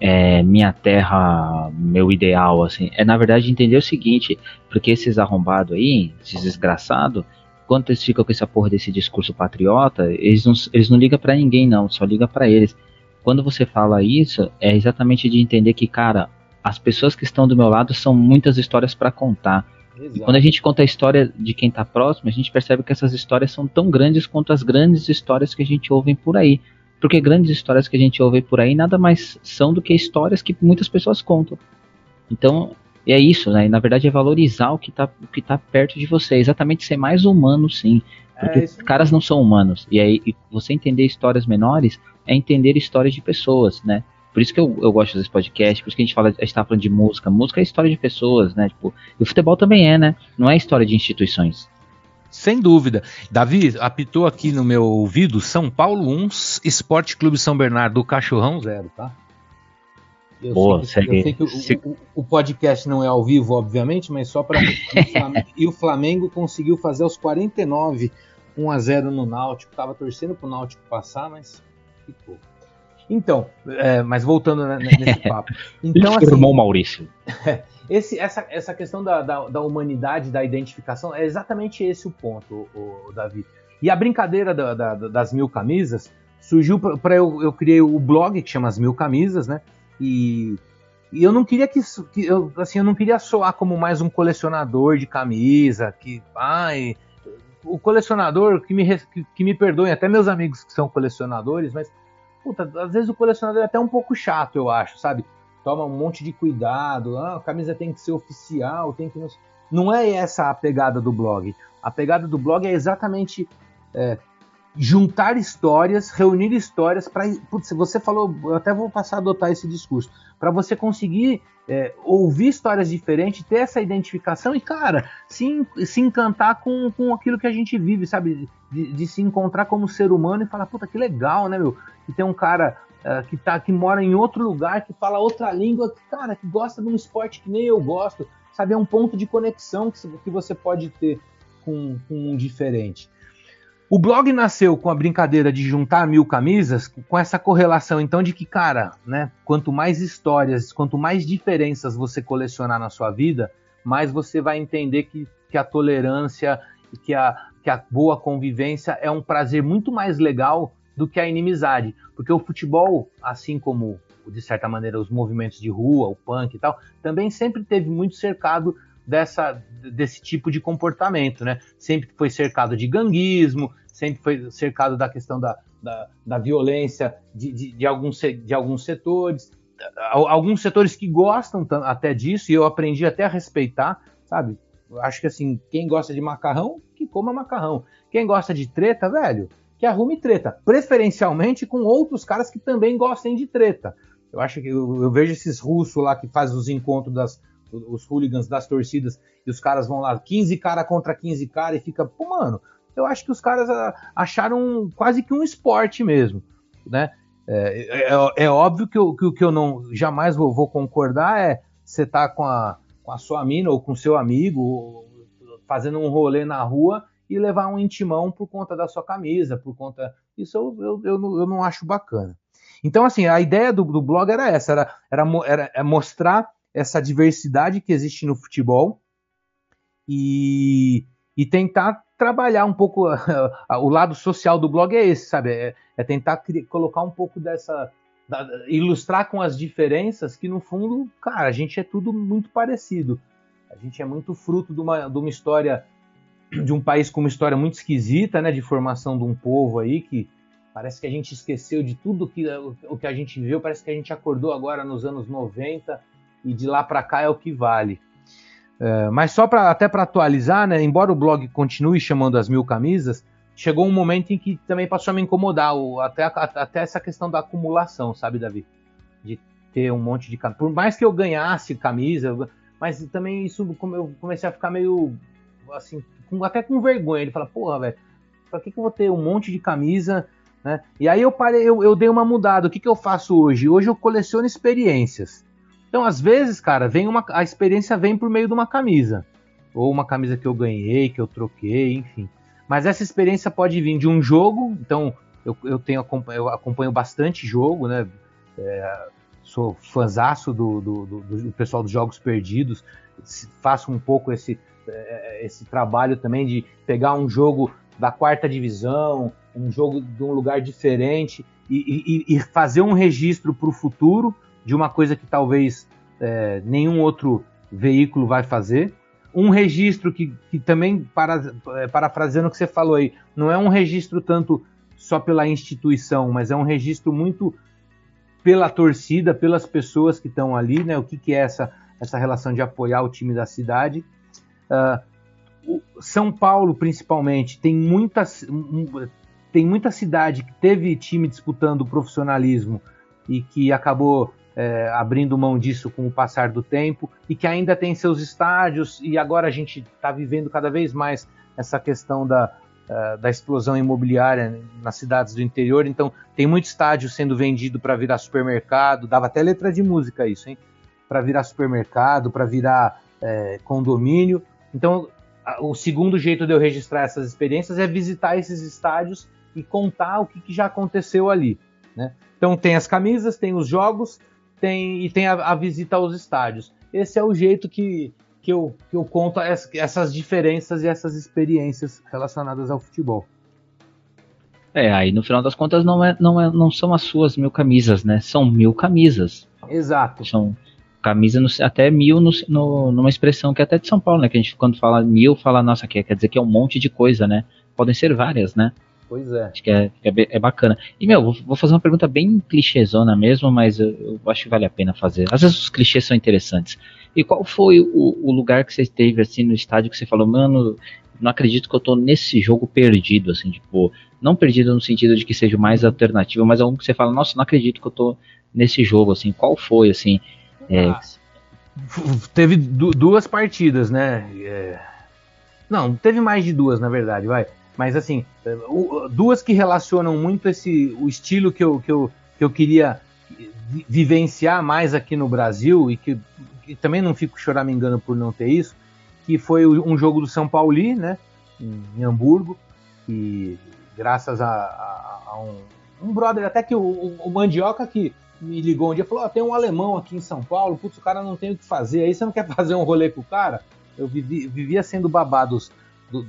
é, minha terra, meu ideal, assim. É na verdade entender o seguinte, porque esses arrombados aí, esses desgraçados, quando eles ficam com essa porra desse discurso patriota, eles não, eles não ligam para ninguém, não, só liga para eles. Quando você fala isso, é exatamente de entender que, cara, as pessoas que estão do meu lado são muitas histórias para contar. E quando a gente conta a história de quem está próximo, a gente percebe que essas histórias são tão grandes quanto as grandes histórias que a gente ouve por aí. Porque grandes histórias que a gente ouve por aí nada mais são do que histórias que muitas pessoas contam. Então, é isso, né? E, na verdade é valorizar o que está tá perto de você, exatamente ser mais humano, sim. Porque é, os caras não são humanos. E aí e você entender histórias menores é entender histórias de pessoas, né? Por isso que eu, eu gosto desse podcast, por isso que a gente fala, a gente tá falando de música. Música é história de pessoas, né? Tipo, e o futebol também é, né? Não é história de instituições. Sem dúvida. Davi, apitou aqui no meu ouvido São Paulo 1, Esporte Clube São Bernardo, do Cachorrão 0, tá? Eu, Boa, sei, que, eu sei que o, o, o, podcast não é ao vivo, obviamente, mas só para. e o Flamengo conseguiu fazer aos 49 1 a 0 no Náutico. Tava torcendo pro Náutico passar, mas ficou. Então, é, mas voltando nesse papo. Então, assim, irmão Maurício. Esse, essa, essa questão da, da, da, humanidade, da identificação, é exatamente esse o ponto, o, o Davi. E a brincadeira da, da, das mil camisas surgiu para eu, eu criei o blog que chama As Mil Camisas, né? E, e eu não queria que, que eu, assim, eu não queria soar como mais um colecionador de camisa, que ai, o colecionador que me que, que me perdoem até meus amigos que são colecionadores, mas puta, às vezes o colecionador é até um pouco chato, eu acho, sabe? Toma um monte de cuidado, ah, a camisa tem que ser oficial, tem que não é essa a pegada do blog. A pegada do blog é exatamente é, juntar histórias, reunir histórias para. Você falou, eu até vou passar a adotar esse discurso, para você conseguir é, ouvir histórias diferentes, ter essa identificação e, cara, se, se encantar com, com aquilo que a gente vive, sabe? De, de se encontrar como ser humano e falar, puta, que legal, né, meu? Que tem um cara uh, que, tá, que mora em outro lugar, que fala outra língua, que, cara, que gosta de um esporte que nem eu gosto, sabe? É um ponto de conexão que, que você pode ter com, com um diferente. O blog nasceu com a brincadeira de juntar mil camisas, com essa correlação então de que, cara, né, quanto mais histórias, quanto mais diferenças você colecionar na sua vida, mais você vai entender que, que a tolerância, que a, que a boa convivência é um prazer muito mais legal do que a inimizade. Porque o futebol, assim como, de certa maneira, os movimentos de rua, o punk e tal, também sempre teve muito cercado dessa, desse tipo de comportamento, né? Sempre foi cercado de ganguismo, sempre foi cercado da questão da, da, da violência de, de, de, alguns, de alguns setores, alguns setores que gostam até disso, e eu aprendi até a respeitar, sabe? Acho que assim, quem gosta de macarrão, que coma macarrão. Quem gosta de treta, velho, que arrume treta. Preferencialmente com outros caras que também gostem de treta. Eu acho que eu, eu vejo esses russos lá que fazem os encontros das, os hooligans das torcidas, e os caras vão lá, 15 cara contra 15 cara, e fica, pô, mano, eu acho que os caras acharam quase que um esporte mesmo, né? É, é, é óbvio que o que, que, eu não jamais vou, vou concordar é você tá com a, com a sua mina ou com seu amigo fazendo um rolê na rua e levar um intimão por conta da sua camisa, por conta. Isso eu, eu, eu, não, eu não acho bacana. Então, assim, a ideia do, do blog era essa: era, era, era, é mostrar essa diversidade que existe no futebol e, e tentar trabalhar um pouco o lado social do blog é esse, sabe? É, é tentar colocar um pouco dessa da, ilustrar com as diferenças que no fundo, cara, a gente é tudo muito parecido. A gente é muito fruto de uma, de uma história de um país com uma história muito esquisita, né, de formação de um povo aí que parece que a gente esqueceu de tudo que o que a gente viu, parece que a gente acordou agora nos anos 90 e de lá para cá é o que vale. É, mas só para até para atualizar, né, embora o blog continue chamando as mil camisas, chegou um momento em que também passou a me incomodar, o, até, a, até essa questão da acumulação, sabe, Davi? De ter um monte de camisa. Por mais que eu ganhasse camisa, mas também isso eu comecei a ficar meio assim, com, até com vergonha. Ele fala, porra, velho, pra que, que eu vou ter um monte de camisa? Né? E aí eu parei, eu, eu dei uma mudada. O que, que eu faço hoje? Hoje eu coleciono experiências. Então, às vezes, cara, vem uma, a experiência vem por meio de uma camisa. Ou uma camisa que eu ganhei, que eu troquei, enfim. Mas essa experiência pode vir de um jogo, então eu, eu tenho eu acompanho bastante jogo, né? É, sou fãzaço do, do, do, do, pessoal dos Jogos Perdidos, faço um pouco esse, é, esse trabalho também de pegar um jogo da quarta divisão, um jogo de um lugar diferente e, e, e fazer um registro para o futuro de uma coisa que talvez é, nenhum outro veículo vai fazer. Um registro que, que também, para, é, parafraseando o que você falou aí, não é um registro tanto só pela instituição, mas é um registro muito pela torcida, pelas pessoas que estão ali, né? O que, que é essa, essa relação de apoiar o time da cidade. Uh, São Paulo, principalmente, tem muitas, tem muita cidade que teve time disputando o profissionalismo e que acabou é, abrindo mão disso com o passar do tempo e que ainda tem seus estádios e agora a gente está vivendo cada vez mais essa questão da, uh, da explosão imobiliária nas cidades do interior. Então tem muito estádio sendo vendido para virar supermercado, dava até letra de música isso, hein? Para virar supermercado, para virar é, condomínio. Então o segundo jeito de eu registrar essas experiências é visitar esses estádios e contar o que, que já aconteceu ali. Né? Então tem as camisas, tem os jogos, tem, e tem a, a, visita aos estádios. Esse é o jeito que, que, eu, que eu conto essas diferenças e essas experiências relacionadas ao futebol. É, aí no final das contas não, é, não, é, não são as suas mil camisas, né? São mil camisas. Exato. São camisas até mil no, no, numa expressão que é até de São Paulo, né? Que a gente quando fala mil, fala, nossa, quer, quer dizer que é um monte de coisa, né? Podem ser várias, né? Pois é. Acho que é, é, é bacana. E, meu, vou, vou, fazer uma pergunta bem clichêzona mesmo, mas eu, eu, acho que vale a pena fazer. Às vezes os clichês são interessantes. E qual foi o, o lugar que você esteve, assim, no estádio que você falou, mano, não acredito que eu tô nesse jogo perdido, assim, tipo, não perdido no sentido de que seja mais alternativo, mas algum que você fala, nossa, não acredito que eu tô nesse jogo, assim, qual foi, assim? É... Ah, teve duas partidas, né? É... Não, teve mais de duas, na verdade, vai. Mas assim, duas que relacionam muito esse o estilo que eu, que eu, que eu queria vivenciar mais aqui no Brasil e que, também não fico choramingando por não ter isso, que foi um jogo do São Paulo, né, em, Hamburgo, e graças a, a, a um, um, brother, até que o, o, Mandioca que me ligou um dia falou: oh, tem um alemão aqui em São Paulo, putz, o cara não tem o que fazer, aí você não quer fazer um rolê com o cara? Eu vivi, vivia sendo babados do,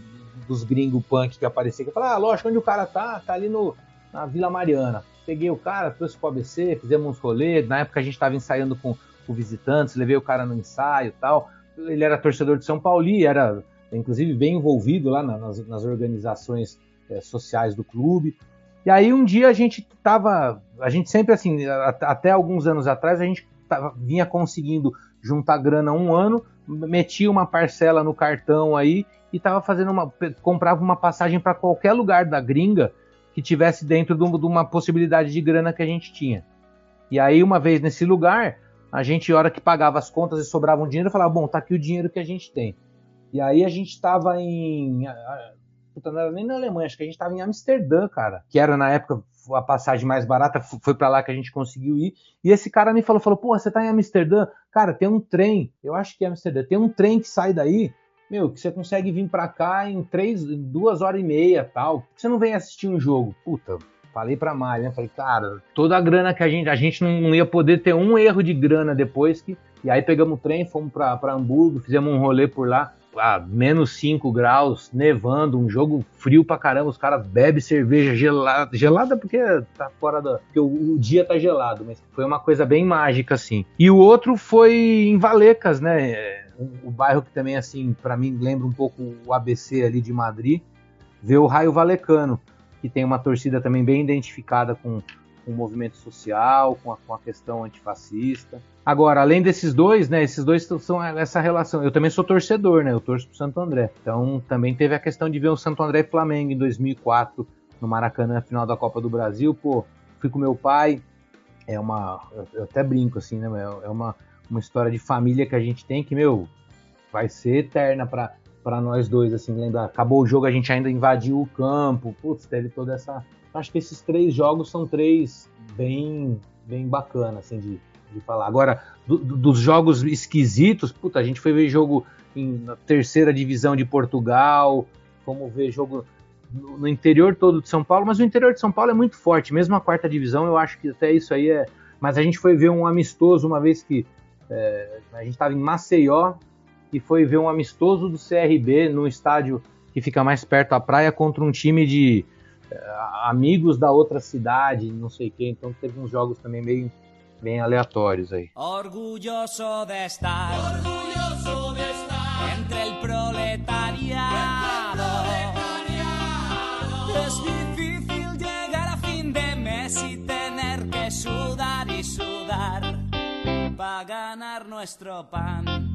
dos gringos punk que aparecia, que eu falava, ah, lógico, onde o cara tá? Tá ali no, na Vila Mariana. Peguei o cara, trouxe pro ABC, fizemos uns rolês, na época a gente tava ensaiando com, com visitantes, levei o cara no ensaio tal. Ele era torcedor de São Paulo e era, inclusive, bem envolvido lá nas, nas organizações é, sociais do clube. E aí um dia a gente tava, a gente sempre assim, até alguns anos atrás, a gente tava, vinha conseguindo juntar grana um ano, metia uma parcela no cartão aí e tava fazendo uma. comprava uma passagem para qualquer lugar da gringa que tivesse dentro de uma possibilidade de grana que a gente tinha. E aí, uma vez nesse lugar, a gente, hora que pagava as contas e sobrava um dinheiro, falava, bom, tá aqui o dinheiro que a gente tem. E aí a gente estava em. Puta, não era nem na Alemanha, acho que a gente estava em Amsterdã, cara. Que era na época a passagem mais barata, foi para lá que a gente conseguiu ir. E esse cara me falou, falou, pô, você tá em Amsterdã? Cara, tem um trem, eu acho que é Amsterdã, tem um trem que sai daí meu, que você consegue vir para cá em três, duas horas e meia, tal. Você não vem assistir um jogo, puta. Falei pra Mari, né? Falei, cara, toda a grana que a gente. A gente não ia poder ter um erro de grana depois que. E aí pegamos o trem, fomos pra, pra Hamburgo, fizemos um rolê por lá. Ah, menos 5 graus, nevando, um jogo frio pra caramba, os caras bebem cerveja gelada, gelada porque tá fora da. porque o, o, dia tá gelado, mas foi uma coisa bem mágica assim. E o outro foi em Valecas, né? o, bairro que também, assim, para mim lembra um pouco o ABC ali de Madrid, ver o Raio Valecano, que tem uma torcida também bem identificada com, com o movimento social, com a, com a, questão antifascista. Agora, além desses dois, né, esses dois são essa relação. Eu também sou torcedor, né, eu torço pro Santo André. Então, também teve a questão de ver o Santo André e Flamengo em 2004, no Maracanã, final da Copa do Brasil. Pô, fui com meu pai, é uma. Eu até brinco, assim, né, é uma uma história de família que a gente tem que, meu, vai ser eterna para para nós dois, assim, lembrar. Acabou o jogo, a gente ainda invadiu o campo, putz, teve toda essa. Acho que esses três jogos são três bem, bem bacana, assim, de, de falar. Agora, do, do, dos jogos esquisitos, puta, a gente foi ver jogo em, na terceira divisão de Portugal, fomos ver jogo no, no, interior todo de São Paulo, mas o interior de São Paulo é muito forte, mesmo a quarta divisão, eu acho que até isso aí é. Mas a gente foi ver um amistoso uma vez que é, a gente estava em Maceió e foi ver um amistoso do CRB no estádio que fica mais perto da praia contra um time de amigos da outra cidade, não sei o que. Então teve uns jogos também meio bem aleatórios aí. Orgulhoso de estar, orgulhoso de estar entre el proletariado. Es difícil llegar a fin de mes y tener que sudar y sudar. para ganar nuestro pan.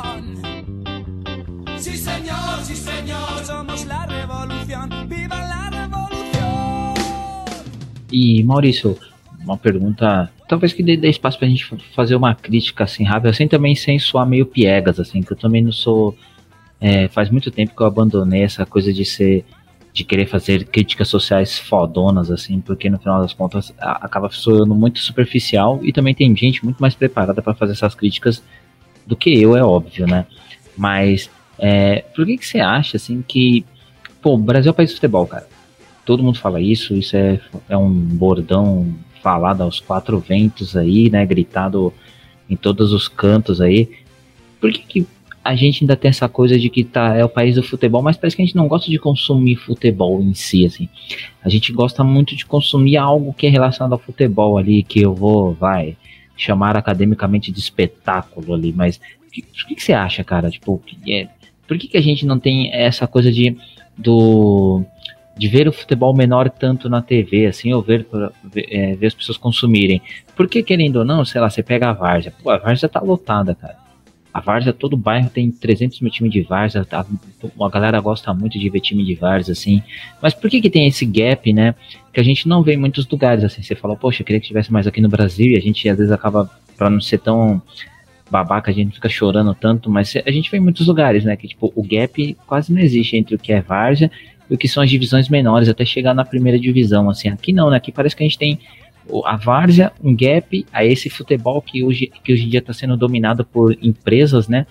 Sí, señor, sí, señor. Somos la revolución. Viva la revolución. E Maurício, uma pergunta, talvez que dê, dê espaço pra gente fazer uma crítica assim rápida, assim também sem soar meio piegas, assim, que eu também não sou. É, faz muito tempo que eu abandonei essa coisa de ser de querer fazer críticas sociais fodonas, assim, porque no final das contas acaba soando muito superficial e também tem gente muito mais preparada para fazer essas críticas do que eu, é óbvio, né? Mas é, por que, que você acha, assim, que. Pô, o Brasil é o país de futebol, cara. Todo mundo fala isso, isso é, é um bordão falado aos quatro ventos aí, né? Gritado em todos os cantos aí. Por que, que a gente ainda tem essa coisa de que tá, é o país do futebol, mas parece que a gente não gosta de consumir futebol em si, assim. A gente gosta muito de consumir algo que é relacionado ao futebol ali, que eu vou, vai, chamar academicamente de espetáculo ali, mas o que, que, que, você acha, cara? Tipo, é, por que, que a gente não tem essa coisa de do de ver o futebol menor tanto na TV, assim, ou ver, é, ver as pessoas consumirem? Porque, querendo ou não, sei lá, você pega a Várzea, pô, a Várzea tá lotada, cara. A Várzea, todo bairro tem 300 mil times de Várzea, a, a galera gosta muito de ver time de Várzea, assim. Mas por que que tem esse gap, né? Que a gente não vê em muitos lugares, assim. Você fala, poxa, eu queria que tivesse mais aqui no Brasil e a gente às vezes acaba, pra não ser tão babaca, a gente fica chorando tanto, mas a gente vê em muitos lugares, né? Que tipo, o gap quase não existe entre o que é Várzea e o que são as divisões menores, até chegar na primeira divisão, assim. Aqui não, né? Aqui parece que a gente tem a várzea, um gap, a esse futebol que hoje, que hoje em dia está sendo dominado por empresas, né?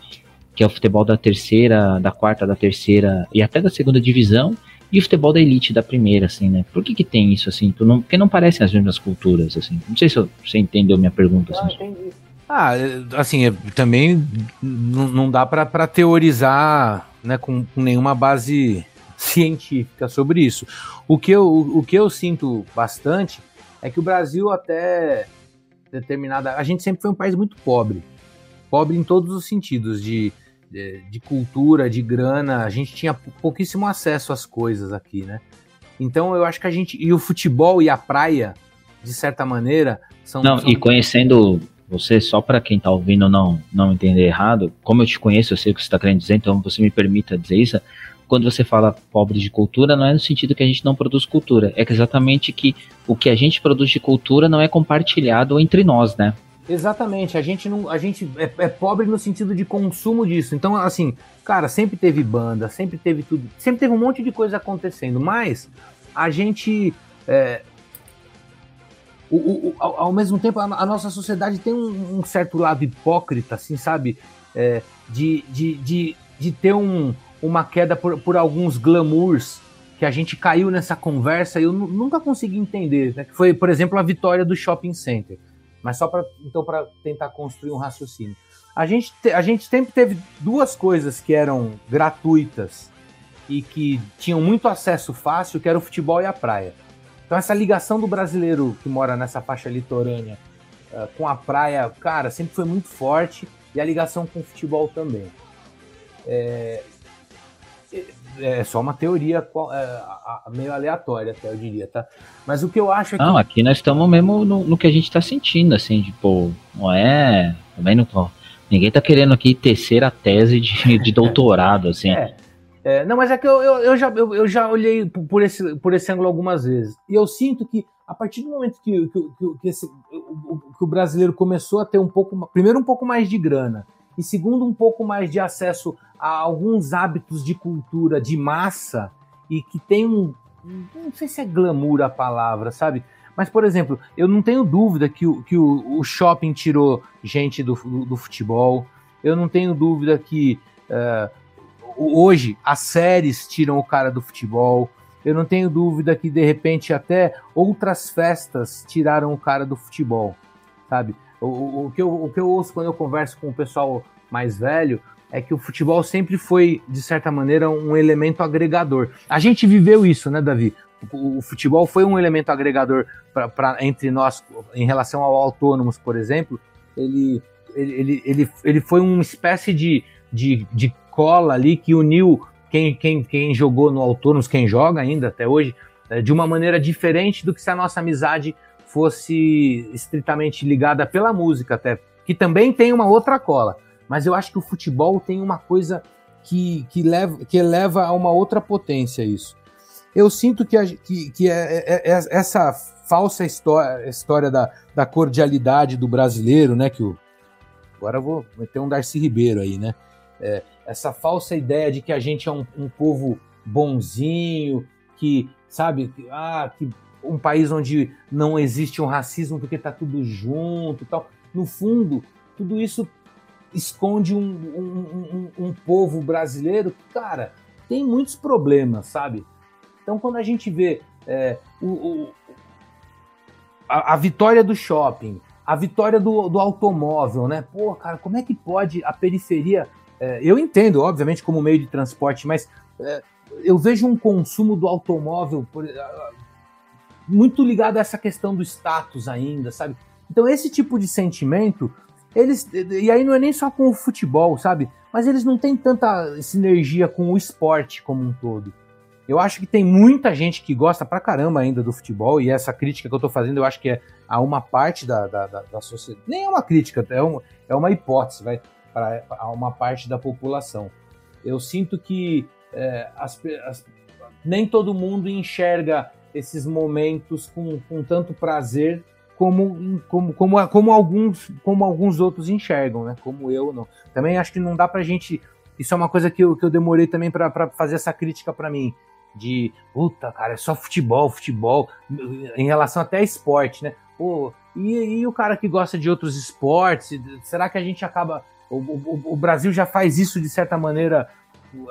Que é o futebol da terceira, da quarta, da terceira e até da segunda divisão, e o futebol da elite da primeira, assim, né? Por que que tem isso, assim? Porque não parecem as mesmas culturas, assim. Não sei se você entendeu minha pergunta, assim. Ah, entendi. Ah, assim, é, também não dá para teorizar né, com, com, nenhuma base científica sobre isso. O que eu, o que eu sinto bastante é que o Brasil até determinada, a gente sempre foi um país muito pobre, pobre em todos os sentidos de, de, de cultura, de grana, a gente tinha pouquíssimo acesso às coisas aqui, né? Então eu acho que a gente e o futebol e a praia, de certa maneira, são não são... e conhecendo você só para quem tá ouvindo não não entender errado, como eu te conheço, eu sei o que você está querendo dizer, então você me permita dizer isso quando você fala pobre de cultura, não é no sentido que a gente não produz cultura, é exatamente que o que a gente produz de cultura não é compartilhado entre nós, né? Exatamente, a gente não, a gente é, é, pobre no sentido de consumo disso. Então, assim, cara, sempre teve banda, sempre teve tudo, sempre teve um monte de coisa acontecendo, mas a gente é, o, o, ao, ao, mesmo tempo, a, a, nossa sociedade tem um, um, certo lado hipócrita, assim, sabe? É, de, de, de, de ter um, uma queda por, por alguns glamours que a gente caiu nessa conversa e eu nunca consegui entender, né? que foi, por exemplo, a vitória do shopping center. Mas só para então para tentar construir um raciocínio. A gente, te, a gente sempre teve duas coisas que eram gratuitas e que tinham muito acesso fácil, que era o futebol e a praia. Então essa ligação do brasileiro que mora nessa faixa litorânea uh, com a praia, cara, sempre foi muito forte e a ligação com o futebol também. É, é só uma teoria é, meio aleatória, até eu diria, tá? Mas o que eu acho é que. Não, aqui nós estamos mesmo no, no, que a gente está sentindo, assim, tipo, não é. Também não. Ninguém tá querendo aqui tecer a tese de, de doutorado, assim. É. É, não, mas é que eu, eu, eu já, eu, eu, já olhei por esse, por esse ângulo algumas vezes. E eu sinto que a partir do momento que, que, que, esse, que o brasileiro começou a ter um pouco. Primeiro, um pouco mais de grana e segundo, um pouco mais de acesso a alguns hábitos de cultura de massa e que tem um. Não sei se é glamour a palavra, sabe? Mas, por exemplo, eu não tenho dúvida que o, que o, o shopping tirou gente do, do, do, futebol. Eu não tenho dúvida que uh, hoje as séries tiram o cara do futebol. Eu não tenho dúvida que, de repente, até outras festas tiraram o cara do futebol, sabe? O, o, que eu, o que eu ouço quando eu converso com o pessoal mais velho é que o futebol sempre foi, de certa maneira, um elemento agregador. A gente viveu isso, né, Davi? O, o futebol foi um elemento agregador pra, pra, entre nós em relação ao autônomos, por exemplo. Ele, ele, ele, ele, ele foi uma espécie de, de, de cola ali que uniu quem, quem, quem jogou no autônomos, quem joga ainda até hoje, é, de uma maneira diferente do que se a nossa amizade fosse estritamente ligada pela música, até que também tem uma outra cola. Mas eu acho que o futebol tem uma coisa que, que, leva, que leva a uma outra potência isso. Eu sinto que, a, que, que é, é, é, essa falsa história, história da, da cordialidade do brasileiro, né? Que o, agora eu vou meter um Darcy Ribeiro aí, né? É, essa falsa ideia de que a gente é um, um povo bonzinho, que, sabe, ah, que um país onde não existe um racismo porque tá tudo junto, tal. No fundo, tudo isso esconde um, um, um, um povo brasileiro que, cara, tem muitos problemas, sabe? Então, quando a gente vê é, o, o a, a, vitória do shopping, a vitória do, do, automóvel, né? Pô, cara, como é que pode a periferia? É, eu entendo, obviamente, como meio de transporte, mas é, eu vejo um consumo do automóvel por, muito ligado a essa questão do status ainda, sabe? Então, esse tipo de sentimento, eles. E aí não é nem só com o futebol, sabe? Mas eles não têm tanta sinergia com o esporte como um todo. Eu acho que tem muita gente que gosta pra caramba ainda do futebol, e essa crítica que eu tô fazendo, eu acho que é a uma parte da, da, da, da sociedade. Nem é uma crítica, é, um, é uma hipótese, vai, para uma parte da população. Eu sinto que é, as, as, nem todo mundo enxerga esses momentos com, com tanto prazer como, como, como, como, alguns, como alguns outros enxergam, né? Como eu não. Também acho que não dá pra gente. Isso é uma coisa que eu, que eu demorei também para fazer essa crítica para mim de puta, cara, é só futebol, futebol, em relação até esporte, né? Pô, e, e o cara que gosta de outros esportes, será que a gente acaba. O, o, o Brasil já faz isso de certa maneira,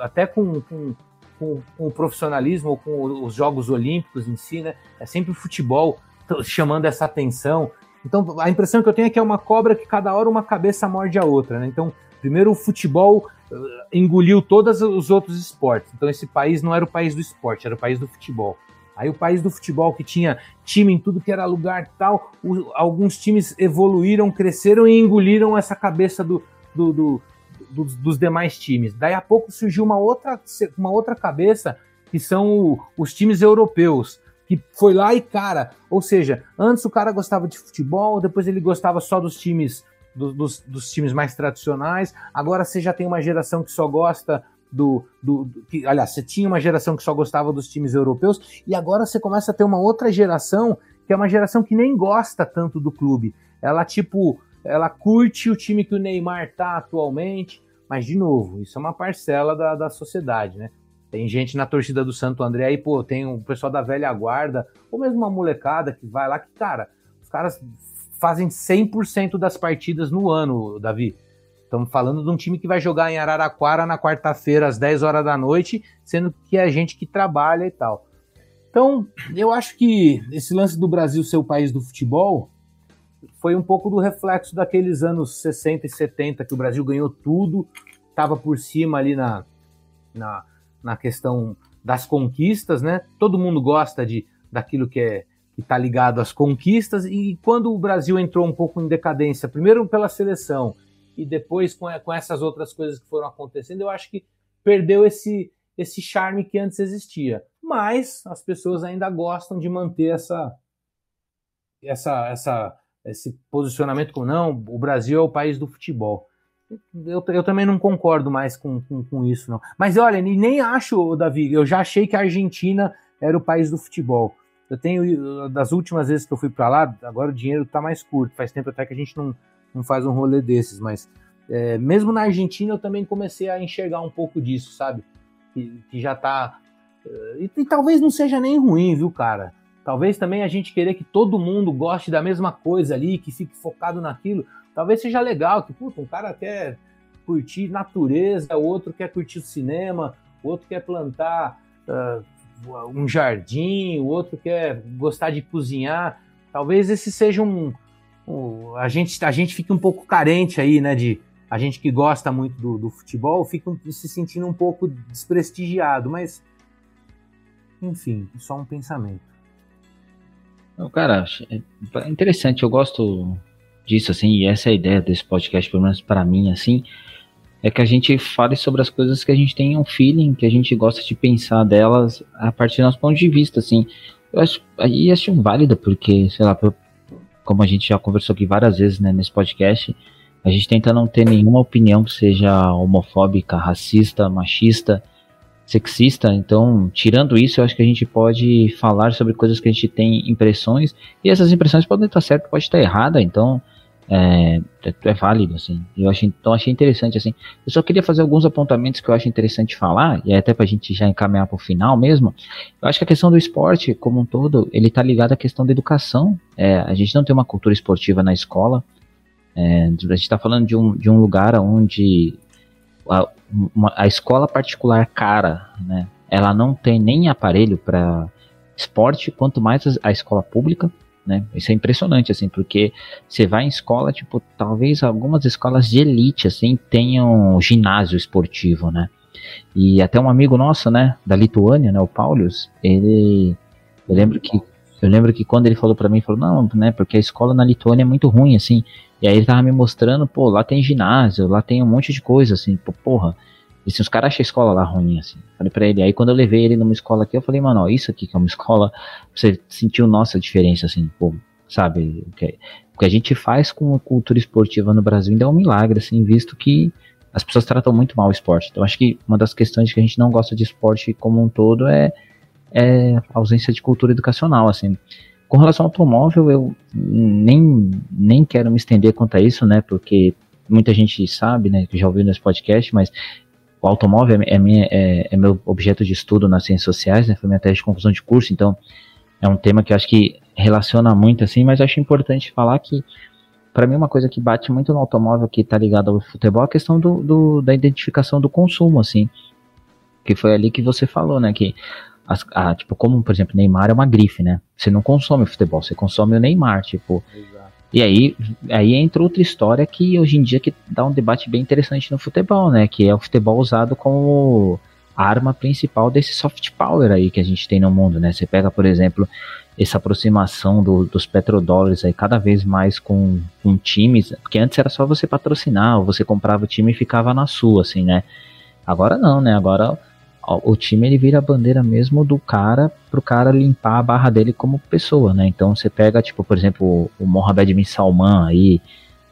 até com, com, com, com o profissionalismo com os Jogos Olímpicos em si, né? É sempre o futebol chamando essa atenção. Então, a impressão que eu tenho é que é uma cobra que cada hora uma cabeça morde a outra, né? Então, primeiro o futebol uh, engoliu todos os outros esportes. Então esse país não era o país do esporte, era o país do futebol. Aí o país do futebol que tinha time em tudo que era lugar tal, o, alguns times evoluíram, cresceram e engoliram essa cabeça do, do, do dos, dos, demais times. Daí a pouco surgiu uma outra, uma outra cabeça que são o, os times europeus que foi lá e cara, ou seja, antes o cara gostava de futebol, depois ele gostava só dos times do, dos, dos, times mais tradicionais. Agora você já tem uma geração que só gosta do, do, do, que, aliás, você tinha uma geração que só gostava dos times europeus e agora você começa a ter uma outra geração que é uma geração que nem gosta tanto do clube. Ela tipo, ela curte o time que o Neymar tá atualmente, mas de novo, isso é uma parcela da, da sociedade, né? Tem gente na torcida do Santo André aí, pô, tem o pessoal da velha guarda, ou mesmo uma molecada que vai lá que, cara, os caras fazem 100% das partidas no ano, Davi. Estamos falando de um time que vai jogar em Araraquara na quarta-feira às 10 horas da noite, sendo que é gente que trabalha e tal. Então, eu acho que esse lance do Brasil ser o país do futebol foi um pouco do reflexo daqueles anos 60 e 70 que o Brasil ganhou tudo, estava por cima ali na, na, na questão das conquistas, né? Todo mundo gosta de daquilo que é que está ligado às conquistas, e quando o Brasil entrou um pouco em decadência, primeiro pela seleção e depois com, com essas outras coisas que foram acontecendo, eu acho que perdeu esse, esse charme que antes existia. Mas as pessoas ainda gostam de manter essa, essa, essa, esse posicionamento com não, o Brasil é o país do futebol. Eu, eu também não concordo mais com, com, com isso, não. Mas olha, nem acho, Davi, eu já achei que a Argentina era o país do futebol. Eu tenho, das últimas vezes que eu fui para lá, agora o dinheiro está mais curto, faz tempo até que a gente não, não faz um rolê desses, mas é, mesmo na Argentina eu também comecei a enxergar um pouco disso, sabe? Que, que já tá. É, e, e, talvez não seja nem ruim, viu, cara? Talvez também a gente querer que todo mundo goste da mesma coisa ali, que fique focado naquilo. Talvez seja legal, que, puta, um cara quer curtir natureza, o outro quer curtir o cinema, o outro quer plantar uh, um jardim, o outro quer gostar de cozinhar. Talvez esse seja um, um. a, gente, a gente fique um pouco carente aí, né? De a gente que gosta muito do, do futebol fica se sentindo um pouco desprestigiado, mas enfim, só um pensamento. Cara, é interessante, eu gosto disso, assim, e essa é a ideia desse podcast, pelo menos para mim, assim, é que a gente fale sobre as coisas que a gente tem um feeling, que a gente gosta de pensar delas a partir do nosso ponto de vista, assim. Eu acho, aí acho válido, porque, sei lá, como a gente já conversou aqui várias vezes, né, nesse podcast, a gente tenta não ter nenhuma opinião que seja homofóbica, racista, machista, sexista. Então, tirando isso, eu acho que a gente pode falar sobre coisas que a gente tem impressões, e essas impressões podem estar certas, pode estar errada, então é, é, é válido, assim. Eu achei, então achei interessante, assim. Eu só queria fazer alguns apontamentos que eu acho interessante falar, e até pra gente já encaminhar pro final mesmo. Eu acho que a questão do esporte, como um todo, ele tá ligado à questão da educação. É, a gente não tem uma cultura esportiva na escola. É, a gente tá falando de um, de um lugar onde a, uma, a escola particular cara, né? Ela não tem nem aparelho para esporte, quanto mais a, escola pública né? Isso é impressionante, assim, porque você vai em escola, tipo, talvez algumas escolas de elite, assim, tenham ginásio esportivo, né? E até um amigo nosso, né, da Lituânia, né, o Paulius, ele, eu lembro que, eu lembro que quando ele falou para mim, falou, não, né, porque a escola na Lituânia é muito ruim, assim, e aí ele tava me mostrando, pô, lá tem ginásio, lá tem um monte de coisa, assim, pô, porra, e se os caras acham a escola lá ruim, assim. Falei pra ele. Aí quando eu levei ele numa escola aqui, eu falei, mano, ó, isso aqui que é uma escola. Você sentiu nossa diferença, assim, pô, sabe? O que, o que a gente faz com a cultura esportiva no Brasil ainda é um milagre, assim, visto que as pessoas tratam muito mal o esporte. Então acho que uma das questões que a gente não gosta de esporte como um todo é, é a ausência de cultura educacional, assim. Com relação ao automóvel, eu nem, nem quero me estender quanto a isso, né? Porque muita gente sabe, né? Que já ouviu nesse podcast, mas o automóvel é, minha, é, é, meu objeto de estudo nas ciências sociais, né? Foi minha tese de conclusão de curso, então é um tema que eu acho que relaciona muito, assim, mas acho importante falar que, para mim, uma coisa que bate muito no automóvel que está ligado ao futebol é a questão do, do, da identificação do consumo, assim. Que foi ali que você falou, né? Que, as, a, tipo, como, por exemplo, Neymar é uma grife, né? Você não consome futebol, você consome o Neymar, tipo. Exato e aí, aí entra outra história que hoje em dia que dá um debate bem interessante no futebol, né? Que é o futebol usado como arma principal desse soft power aí que a gente tem no mundo, né? Você pega, por exemplo, essa aproximação do, dos petrodólares aí cada vez mais com, com times, porque antes era só você patrocinar, ou você comprava o time e ficava na sua, assim, né? Agora não, né? Agora o time ele vira a bandeira mesmo do cara pro cara limpar a barra dele como pessoa, né? Então você pega, tipo, por exemplo, o Mohamed Bin Salman aí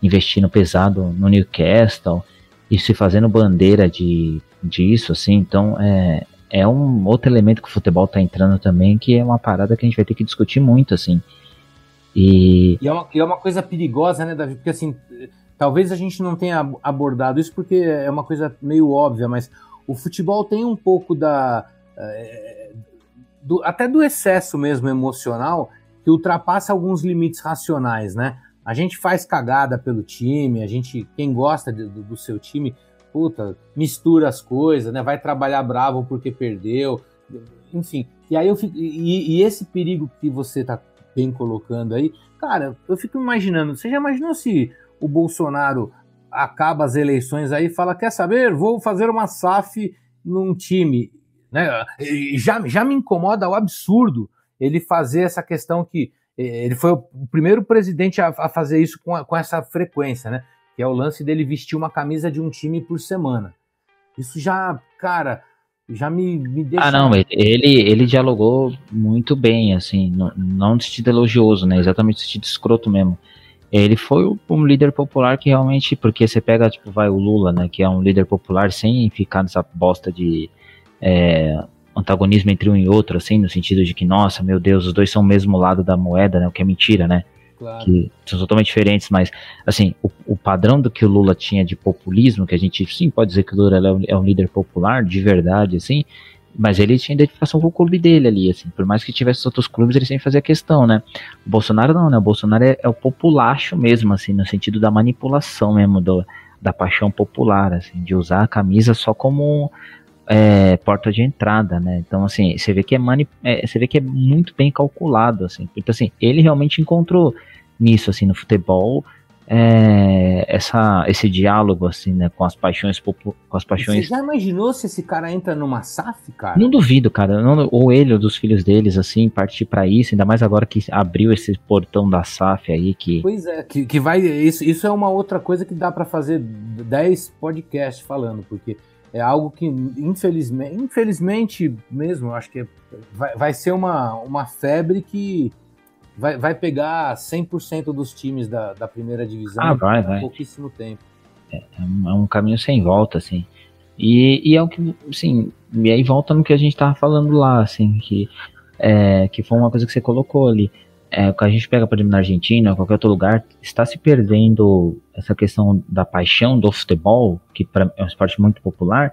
investindo pesado no Newcastle e se fazendo bandeira de disso, assim, então é, é um outro elemento que o futebol tá entrando também, que é uma parada que a gente vai ter que discutir muito, assim. E, e, é, uma, é uma coisa perigosa, né, Davi? Porque assim, talvez a gente não tenha abordado isso porque é uma coisa meio óbvia, mas o futebol tem um pouco da. É, do, até do excesso mesmo emocional que ultrapassa alguns limites racionais, né? A gente faz cagada pelo time, a gente, quem gosta de, do, do, seu time, puta, mistura as coisas, né? Vai trabalhar bravo porque perdeu, enfim. E aí eu fico, e, e esse perigo que você tá bem colocando aí, cara, eu fico imaginando, você já imaginou se o Bolsonaro acaba as eleições aí fala: quer saber? Vou fazer uma SAF num time. Né? Já, já me incomoda o absurdo ele fazer essa questão que ele foi o primeiro presidente a, a fazer isso com, a, com essa frequência, né? Que é o lance dele vestir uma camisa de um time por semana. Isso já, cara, já me, me deixa. Ah, não, ele, ele dialogou muito bem, assim, não, não no sentido elogioso, né? Exatamente no sentido escroto mesmo. Ele foi um líder popular que realmente, porque você pega, tipo, vai o Lula, né, que é um líder popular sem ficar nessa bosta de é, antagonismo entre um e outro, assim, no sentido de que, nossa, meu Deus, os dois são o mesmo lado da moeda, né, o que é mentira, né, claro. que são totalmente diferentes, mas, assim, o, o, padrão do que o Lula tinha de populismo, que a gente, sim, pode dizer que o Lula é um, é um líder popular, de verdade, assim, mas ele tinha identificação com o clube dele ali, assim. Por mais que tivesse outros clubes, ele sempre fazia questão, né? O Bolsonaro não, né? O Bolsonaro é, é o populacho mesmo, assim, no sentido da manipulação mesmo, do, da paixão popular, assim, de usar a camisa só como é, porta de entrada, né? Então, assim, você vê que é, mani é, você vê que é muito bem calculado, assim. Então, assim, ele realmente encontrou nisso, assim, no futebol, é, essa, esse diálogo assim, né, com as paixões com as paixões. Você já imaginou se esse cara entra numa SAF, cara? Não duvido, cara. Não, ou ele ou dos filhos deles assim partir para isso, ainda mais agora que abriu esse portão da SAF aí que. Pois é, que, que vai isso, isso é uma outra coisa que dá para fazer 10 podcasts falando, porque é algo que infelizmente, infelizmente mesmo, acho que é, vai, vai ser uma, uma febre que vai, vai pegar 100% dos times da, da primeira divisão ah, vai, vai. em pouquíssimo tempo. É, é, um, é, um, caminho sem volta, assim. E, e é o que, assim, e aí volta no que a gente tava falando lá, assim, que, é, que foi uma coisa que você colocou ali. é, a gente pega, por exemplo, na Argentina, qualquer outro lugar, está se perdendo essa questão da paixão do futebol, que pra, é um esporte muito popular,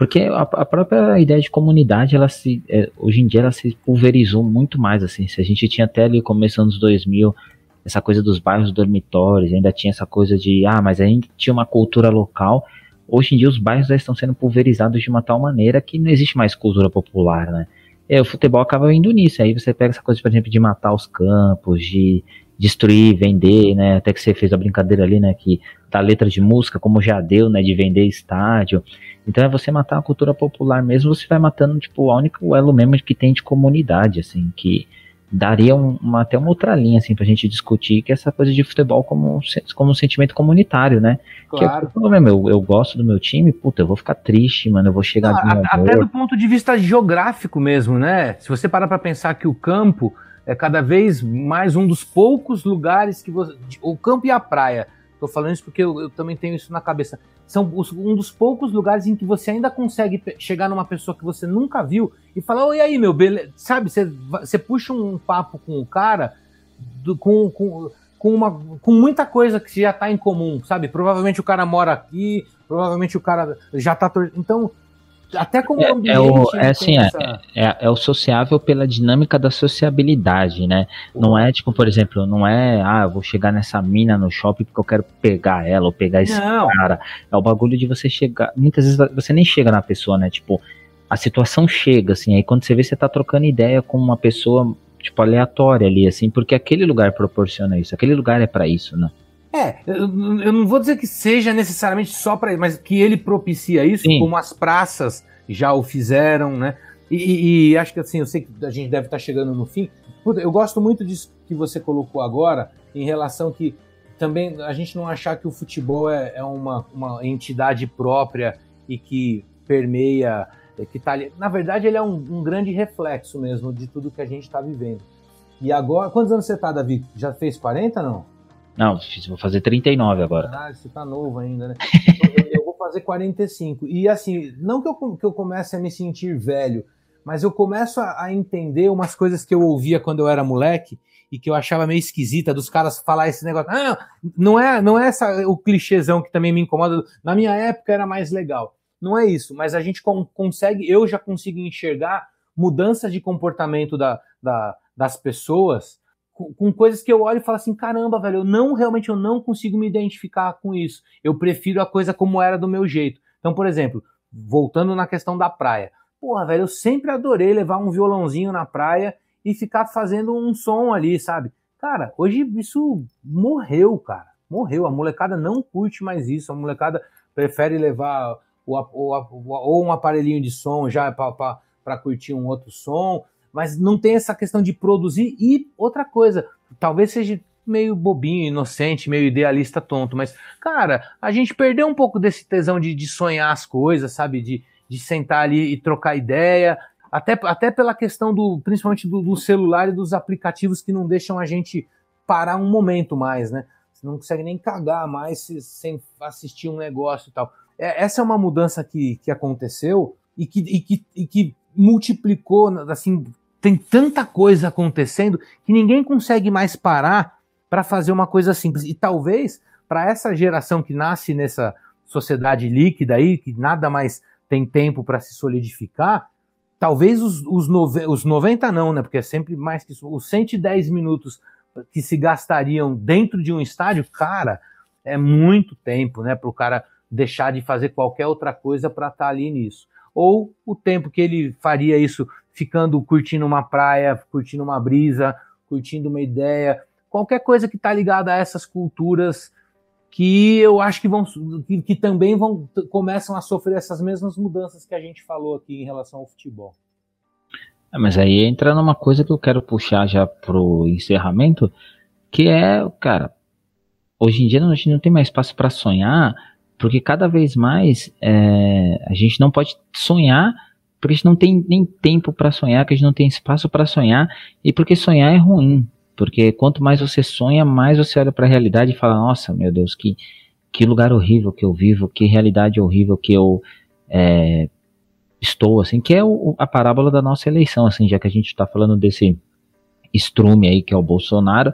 porque a, a própria ideia de comunidade, ela se, é, hoje em dia, ela se pulverizou muito mais, assim, se a gente tinha até ali, começando nos 2000, essa coisa dos bairros dormitórios, ainda tinha essa coisa de, ah, mas ainda tinha uma cultura local, hoje em dia os bairros já estão sendo pulverizados de uma tal maneira que não existe mais cultura popular, né? É, o futebol acaba indo nisso. Aí você pega essa coisa, por exemplo, de matar os campos, de destruir, vender, né? Até que você fez a brincadeira ali, né? Que da letra de música, como já deu, né? De vender estádio. Então é você matar a cultura popular mesmo, você vai matando, tipo, o único elo mesmo que tem de comunidade, assim, que daria um, uma, até uma outra linha, assim, pra gente discutir, que é essa coisa de futebol como, como um sentimento comunitário, né? Claro. Que eu, eu, eu gosto do meu time, puta, eu vou ficar triste, mano, eu vou chegar... Não, até do ponto de vista geográfico mesmo, né? Se você parar pra pensar que o campo é cada vez mais um dos poucos lugares que você... O campo e a praia, tô falando isso porque eu, eu também tenho isso na cabeça são os, um dos poucos lugares em que você ainda consegue chegar numa pessoa que você nunca viu e falar, oi aí, meu, beleza? Sabe, você, você puxa um papo com o cara do, com, com, com, uma, com muita coisa que já está em comum, sabe? Provavelmente o cara mora aqui, provavelmente o cara já está... Então, até como é, ambiente, é, o, é assim, é, essa... é, é, o sociável pela dinâmica da sociabilidade, né? Não é tipo, por exemplo, não é, ah, eu vou chegar nessa mina no shopping porque eu quero pegar ela ou pegar esse não. cara. É o bagulho de você chegar. Muitas vezes você nem chega na pessoa, né? Tipo, a situação chega, assim, aí quando você vê, você tá trocando ideia com uma pessoa, tipo, aleatória ali, assim, porque aquele lugar proporciona isso, aquele lugar é para isso, né? É, eu, eu, não vou dizer que seja necessariamente só para ele, mas que ele propicia isso, Sim. como as praças já o fizeram, né? E, e, acho que assim, eu sei que a gente deve estar chegando no fim. Eu gosto muito disso que você colocou agora, em relação que também a gente não achar que o futebol é, é uma, uma entidade própria e que permeia, que tá ali. Na verdade, ele é um, um grande reflexo mesmo de tudo que a gente está vivendo. E agora, quantos anos você está, Davi? Já fez 40 não? Não, vou fazer 39 agora. Ah, você tá novo ainda, né? eu, vou fazer 45. E assim, não que eu, que eu comece a me sentir velho, mas eu começo a, a, entender umas coisas que eu ouvia quando eu era moleque e que eu achava meio esquisita dos caras falar esse negócio. Ah, não é, não é essa, o clichêzão que também me incomoda. Na minha época era mais legal. Não é isso, mas a gente consegue, eu já consigo enxergar mudanças de comportamento da, da, das pessoas com, coisas que eu olho e falo assim, caramba, velho, eu não realmente eu não consigo me identificar com isso. Eu prefiro a coisa como era do meu jeito. Então, por exemplo, voltando na questão da praia. Porra, velho, eu sempre adorei levar um violãozinho na praia e ficar fazendo um som ali, sabe? Cara, hoje isso morreu, cara. Morreu. A molecada não curte mais isso. A molecada prefere levar o, o, o, ou um aparelhinho de som já para curtir um outro som mas não tem essa questão de produzir. E outra coisa, talvez seja meio bobinho, inocente, meio idealista, tonto, mas, cara, a gente perdeu um pouco desse tesão de, de sonhar as coisas, sabe? De, de sentar ali e trocar ideia. Até, até pela questão do, principalmente do, do celular e dos aplicativos que não deixam a gente parar um momento mais, né? Você não consegue nem cagar mais sem assistir um negócio e tal. É, essa é uma mudança que, que aconteceu e que, e que, e que multiplicou, assim, tem tanta coisa acontecendo que ninguém consegue mais parar para fazer uma coisa simples. E talvez para essa geração que nasce nessa sociedade líquida aí, que nada mais tem tempo para se solidificar, talvez os, os, nove, os 90 não, né? Porque é sempre mais que isso. Os 110 minutos que se gastariam dentro de um estádio, cara, é muito tempo, né? Para o cara deixar de fazer qualquer outra coisa para estar tá ali nisso. Ou o tempo que ele faria isso ficando curtindo uma praia, curtindo uma brisa, curtindo uma ideia, qualquer coisa que está ligada a essas culturas que eu acho que vão que, que, também vão começam a sofrer essas mesmas mudanças que a gente falou aqui em relação ao futebol. É, mas aí entra numa coisa que eu quero puxar já pro encerramento, que é, cara, hoje em dia a gente não tem mais espaço para sonhar, porque cada vez mais é, a gente não pode sonhar porque a gente não tem nem tempo para sonhar, que a gente não tem espaço para sonhar e porque sonhar é ruim. Porque quanto mais você sonha, mais você olha para a realidade e fala: Nossa, meu Deus, que, que lugar horrível que eu vivo, que realidade horrível que eu é, estou, assim, que é o, a parábola da nossa eleição, assim, já que a gente está falando desse estrume aí, que é o Bolsonaro,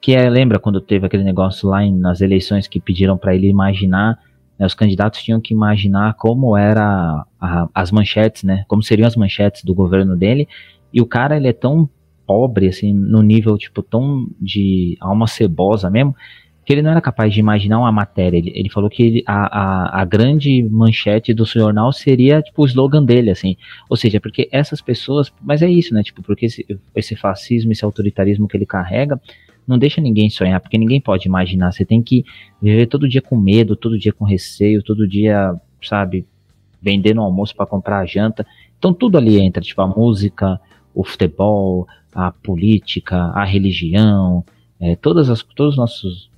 que é, lembra quando teve aquele negócio lá em, nas eleições que pediram para ele imaginar, né, os candidatos tinham que imaginar como era a, as manchetes, né, como seriam as manchetes do governo dele, e o cara, ele é tão pobre, assim, no nível, tipo, tão de alma cebosa mesmo, que ele não era capaz de imaginar uma matéria. Ele, ele falou que ele, a, a, a, grande manchete do jornal seria, tipo, o slogan dele, assim. Ou seja, porque essas pessoas, mas é isso, né, tipo, porque esse, esse fascismo, esse autoritarismo que ele carrega, não deixa ninguém sonhar, porque ninguém pode imaginar. Você tem que viver todo dia com medo, todo dia com receio, todo dia, sabe, vendendo almoço para comprar a janta. Então tudo ali entra, tipo, a música, o futebol, a política, a religião, é, todas as, todos os nossos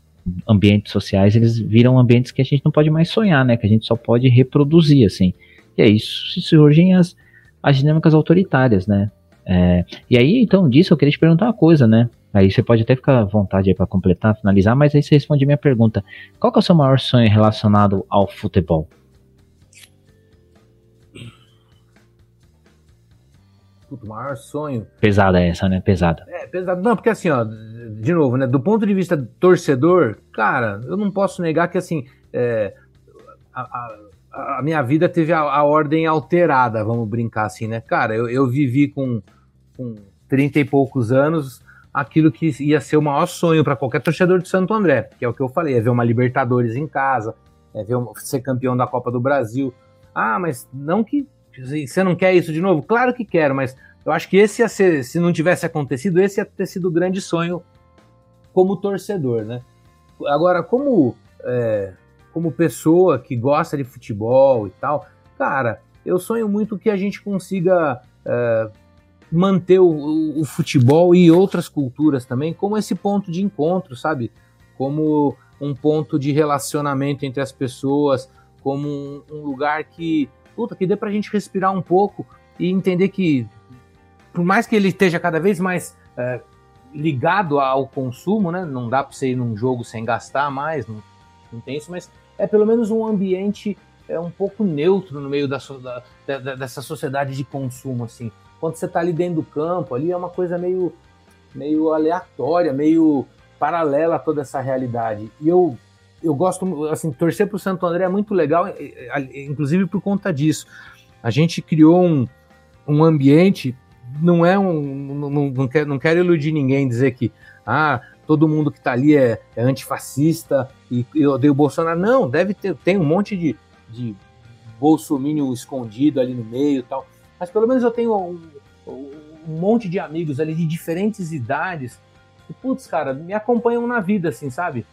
ambientes sociais, eles viram ambientes que a gente não pode mais sonhar, né? Que a gente só pode reproduzir, assim. E é isso, surgem as, as dinâmicas autoritárias, né? É, e aí, então, disso eu queria te perguntar uma coisa, né? Aí você pode até ficar à vontade aí para completar, finalizar, mas aí você responde minha pergunta. Qual é o seu maior sonho relacionado ao futebol? O maior sonho. Pesada essa, né? Pesada. É, pesada. Não, porque assim, ó, de novo, né? Do ponto de vista torcedor, cara, eu não posso negar que assim. É, a, a, a, minha vida teve a, a, ordem alterada, vamos brincar assim, né? Cara, eu, eu vivi com, com 30 e poucos anos aquilo que ia ser o maior sonho para qualquer torcedor de Santo André, que é o que eu falei, é ver uma Libertadores em casa, é ver uma, ser campeão da Copa do Brasil. Ah, mas não que você não quer isso de novo? Claro que quero, mas eu acho que esse ia ser, se não tivesse acontecido, esse ia ter sido o grande sonho como torcedor, né? Agora, como, é, como pessoa que gosta de futebol e tal, cara, eu sonho muito que a gente consiga é, manter o, o, futebol e outras culturas também como esse ponto de encontro, sabe? Como um ponto de relacionamento entre as pessoas, como um, um lugar que puta, que dê pra gente respirar um pouco e entender que, por mais que ele esteja cada vez mais é, ligado ao consumo, né? Não dá pra você ir num jogo sem gastar mais, não, não tem isso, mas é pelo menos um ambiente é um pouco neutro no meio da, da, da, dessa sociedade de consumo, assim. Quando você tá ali dentro do campo, ali é uma coisa meio, meio aleatória, meio paralela a toda essa realidade. E eu eu gosto, assim, torcer para o Santo André é muito legal, inclusive por conta disso. A gente criou um, um ambiente, não é um. Não, não, quero, não quero iludir ninguém dizer que ah, todo mundo que está ali é, é, antifascista e, e odeia o Bolsonaro. Não, deve ter, tem um monte de, de bolsomínio escondido ali no meio e tal. Mas pelo menos eu tenho um, um monte de amigos ali de diferentes idades. E, putz, cara, me acompanham na vida, assim, sabe?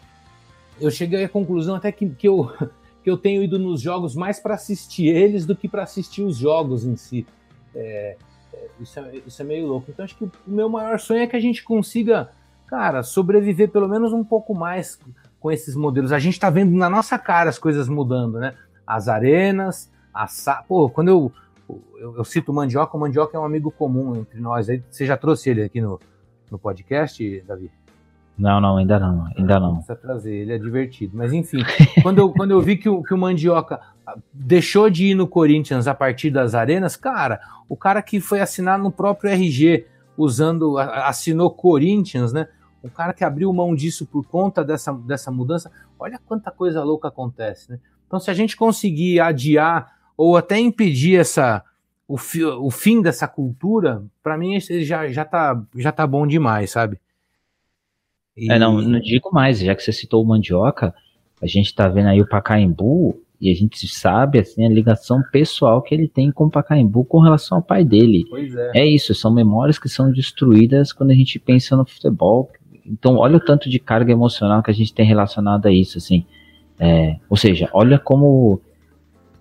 eu cheguei à conclusão até que, que, eu, que eu tenho ido nos jogos mais para assistir eles do que para assistir os jogos em si. É, é, isso, é, isso é meio louco. Então acho que o meu maior sonho é que a gente consiga, cara, sobreviver pelo menos um pouco mais com esses modelos. A gente está vendo na nossa cara as coisas mudando, né? As arenas, a sa... Pô, quando eu, eu, eu, cito o Mandioca, o Mandioca é um amigo comum entre nós. Você já trouxe ele aqui no, no podcast, Davi? Não, não, ainda não, ainda não. Precisa trazer, ele é divertido. Mas enfim, quando, eu, quando eu vi que o, que o Mandioca deixou de ir no Corinthians a partir das arenas, cara, o cara que foi assinar no próprio RG, usando, assinou Corinthians, né? O cara que abriu mão disso por conta dessa, dessa mudança, olha quanta coisa louca acontece, né? Então, se a gente conseguir adiar ou até impedir essa, o, fi, o fim dessa cultura, para mim já, já, tá, já tá bom demais, sabe? E... É, não, não digo mais, já que você citou o Mandioca, a gente tá vendo aí o Pacaembu e a gente sabe assim a ligação pessoal que ele tem com o Pacaembu com relação ao pai dele. Pois é. É isso, são memórias que são destruídas quando a gente pensa no futebol. Então, olha o tanto de carga emocional que a gente tem relacionado a isso, assim. É, ou seja, olha como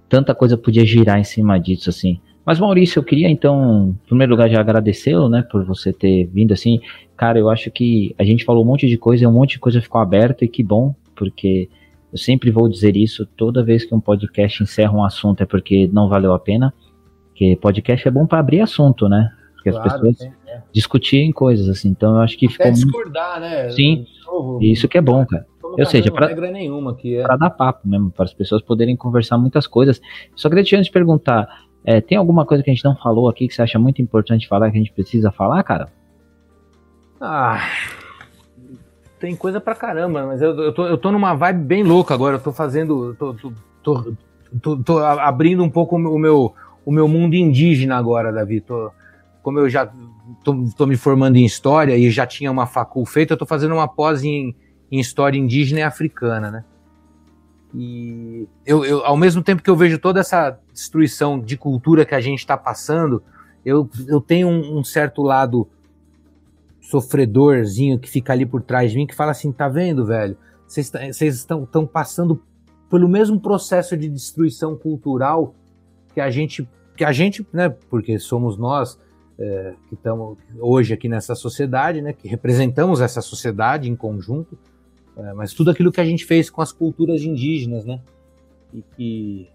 tanta coisa podia girar em cima disso, assim. Mas Maurício, eu queria então, em primeiro lugar, já agradecê-lo, né, por você ter vindo assim. Cara, eu acho que a gente falou um monte de coisa e um monte de coisa ficou aberta e que bom, porque eu sempre vou dizer isso toda vez que um podcast encerra um assunto é porque não valeu a pena. Porque podcast é bom para abrir assunto, né? Porque claro, as pessoas é. discutirem coisas assim. Então eu acho que ficou discordar, muito... né? Sim. Novo, isso que é bom, cara. Ou seja, para é. dar papo mesmo, para as pessoas poderem conversar muitas coisas. Só queria te antes perguntar, é, tem alguma coisa que a gente não falou aqui que você acha muito importante falar, que a gente precisa falar, cara? Ah, tem coisa pra caramba, mas eu, eu, tô, eu tô numa vibe bem louca agora. Eu tô fazendo. Tô, tô, tô, tô, tô abrindo um pouco o meu, o meu mundo indígena agora, Davi. Tô, como eu já tô, tô, me formando em história e já tinha uma facul feita, eu tô fazendo uma pós em, em história indígena e africana, né? E eu, eu, ao mesmo tempo que eu vejo toda essa destruição de cultura que a gente está passando, eu, eu tenho um, um, certo lado sofredorzinho que fica ali por trás de mim que fala assim: tá vendo, velho? Vocês estão passando pelo mesmo processo de destruição cultural que a gente, que a gente, né? Porque somos nós é, que estamos hoje aqui nessa sociedade, né? Que representamos essa sociedade em conjunto é, mas tudo aquilo que a gente fez com as culturas indígenas, né? E que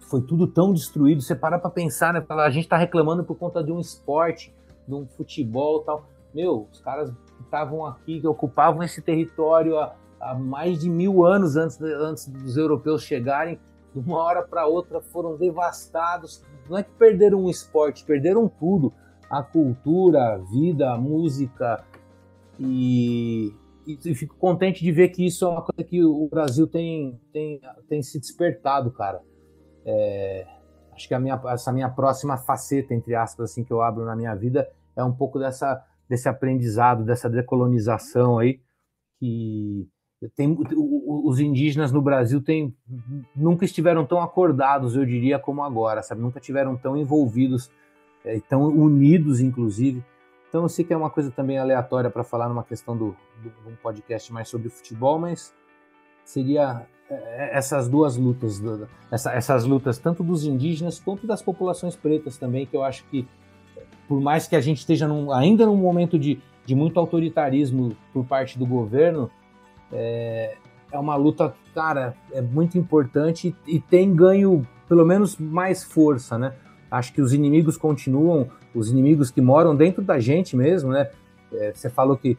foi tudo tão destruído. Você para para pensar, né? A gente está reclamando por conta de um esporte, de um futebol tal. Meu, os caras que estavam aqui, que ocupavam esse território há, há, mais de mil anos antes, antes dos europeus chegarem, de uma hora para outra foram devastados. Não é que perderam um esporte, perderam tudo. A cultura, a vida, a música. E, e, fico contente de ver que isso é uma coisa que o Brasil tem, tem, tem se despertado, cara. É, acho que a minha, essa minha próxima faceta, entre aspas, assim, que eu abro na minha vida é um pouco dessa, desse aprendizado, dessa decolonização aí, que tem, os indígenas no Brasil tem, nunca estiveram tão acordados, eu diria, como agora, sabe? Nunca tiveram tão envolvidos, é, tão unidos, inclusive, então eu sei que é uma coisa também aleatória para falar numa questão do, do, um podcast mais sobre futebol, mas seria é, é, essas duas lutas, essas lutas tanto dos indígenas quanto das populações pretas também, que eu acho que por mais que a gente esteja num, ainda num momento de, de muito autoritarismo por parte do governo, é, é uma luta, cara, é muito importante e, e tem ganho pelo menos mais força, né? Acho que os inimigos continuam, os inimigos que moram dentro da gente mesmo, né? É, você falou que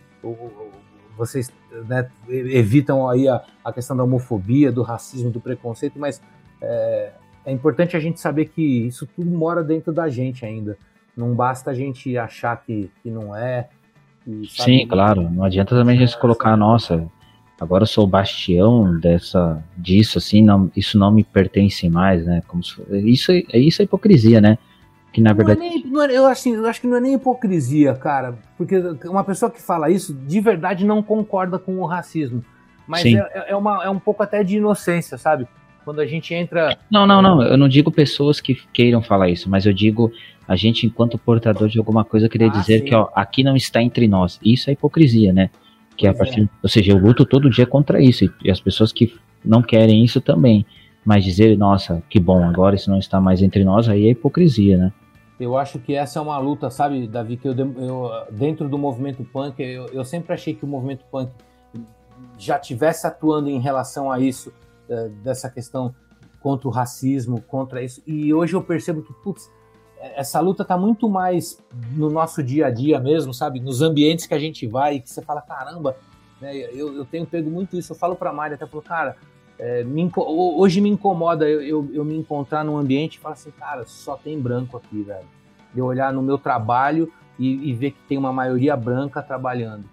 vocês né, evitam aí a, a, questão da homofobia, do racismo, do preconceito, mas é, é, importante a gente saber que isso tudo mora dentro da gente ainda. Não basta a gente achar que, que não é. Que, Sim, claro. Não adianta também a gente colocar, nossa, agora eu sou o bastião dessa disso assim não isso não me pertence mais né? Como se, isso é isso é hipocrisia né? Que na verdade não é nem, não é, eu assim eu acho que não é nem hipocrisia cara porque uma pessoa que fala isso de verdade não concorda com o racismo. Mas é, é, uma, é um pouco até de inocência sabe? Quando a gente entra não não não eu não digo pessoas que queiram falar isso mas eu digo a gente enquanto portador de alguma coisa querer ah, dizer sim. que ó, aqui não está entre nós. Isso é hipocrisia né que a partir, é. ou seja, eu luto todo dia contra isso e, as pessoas que não querem isso também. Mas dizer, nossa, que bom, agora isso não está mais entre nós, aí é hipocrisia, né? Eu acho que essa é uma luta, sabe, Davi, que eu, eu dentro do movimento punk, eu, eu, sempre achei que o movimento punk já tivesse atuando em relação a isso, é, dessa questão contra o racismo, contra isso. E hoje eu percebo que, putz, essa luta tá muito mais no nosso dia a dia mesmo, sabe? Nos ambientes que a gente vai, que você fala, caramba, né? Eu, eu tenho pego muito isso. Eu falo pra Mari, até falou, cara, é, me, hoje me incomoda eu, eu, eu, me encontrar num ambiente e falar assim, cara, só tem branco aqui, velho. Eu olhar no meu trabalho e, e ver que tem uma maioria branca trabalhando.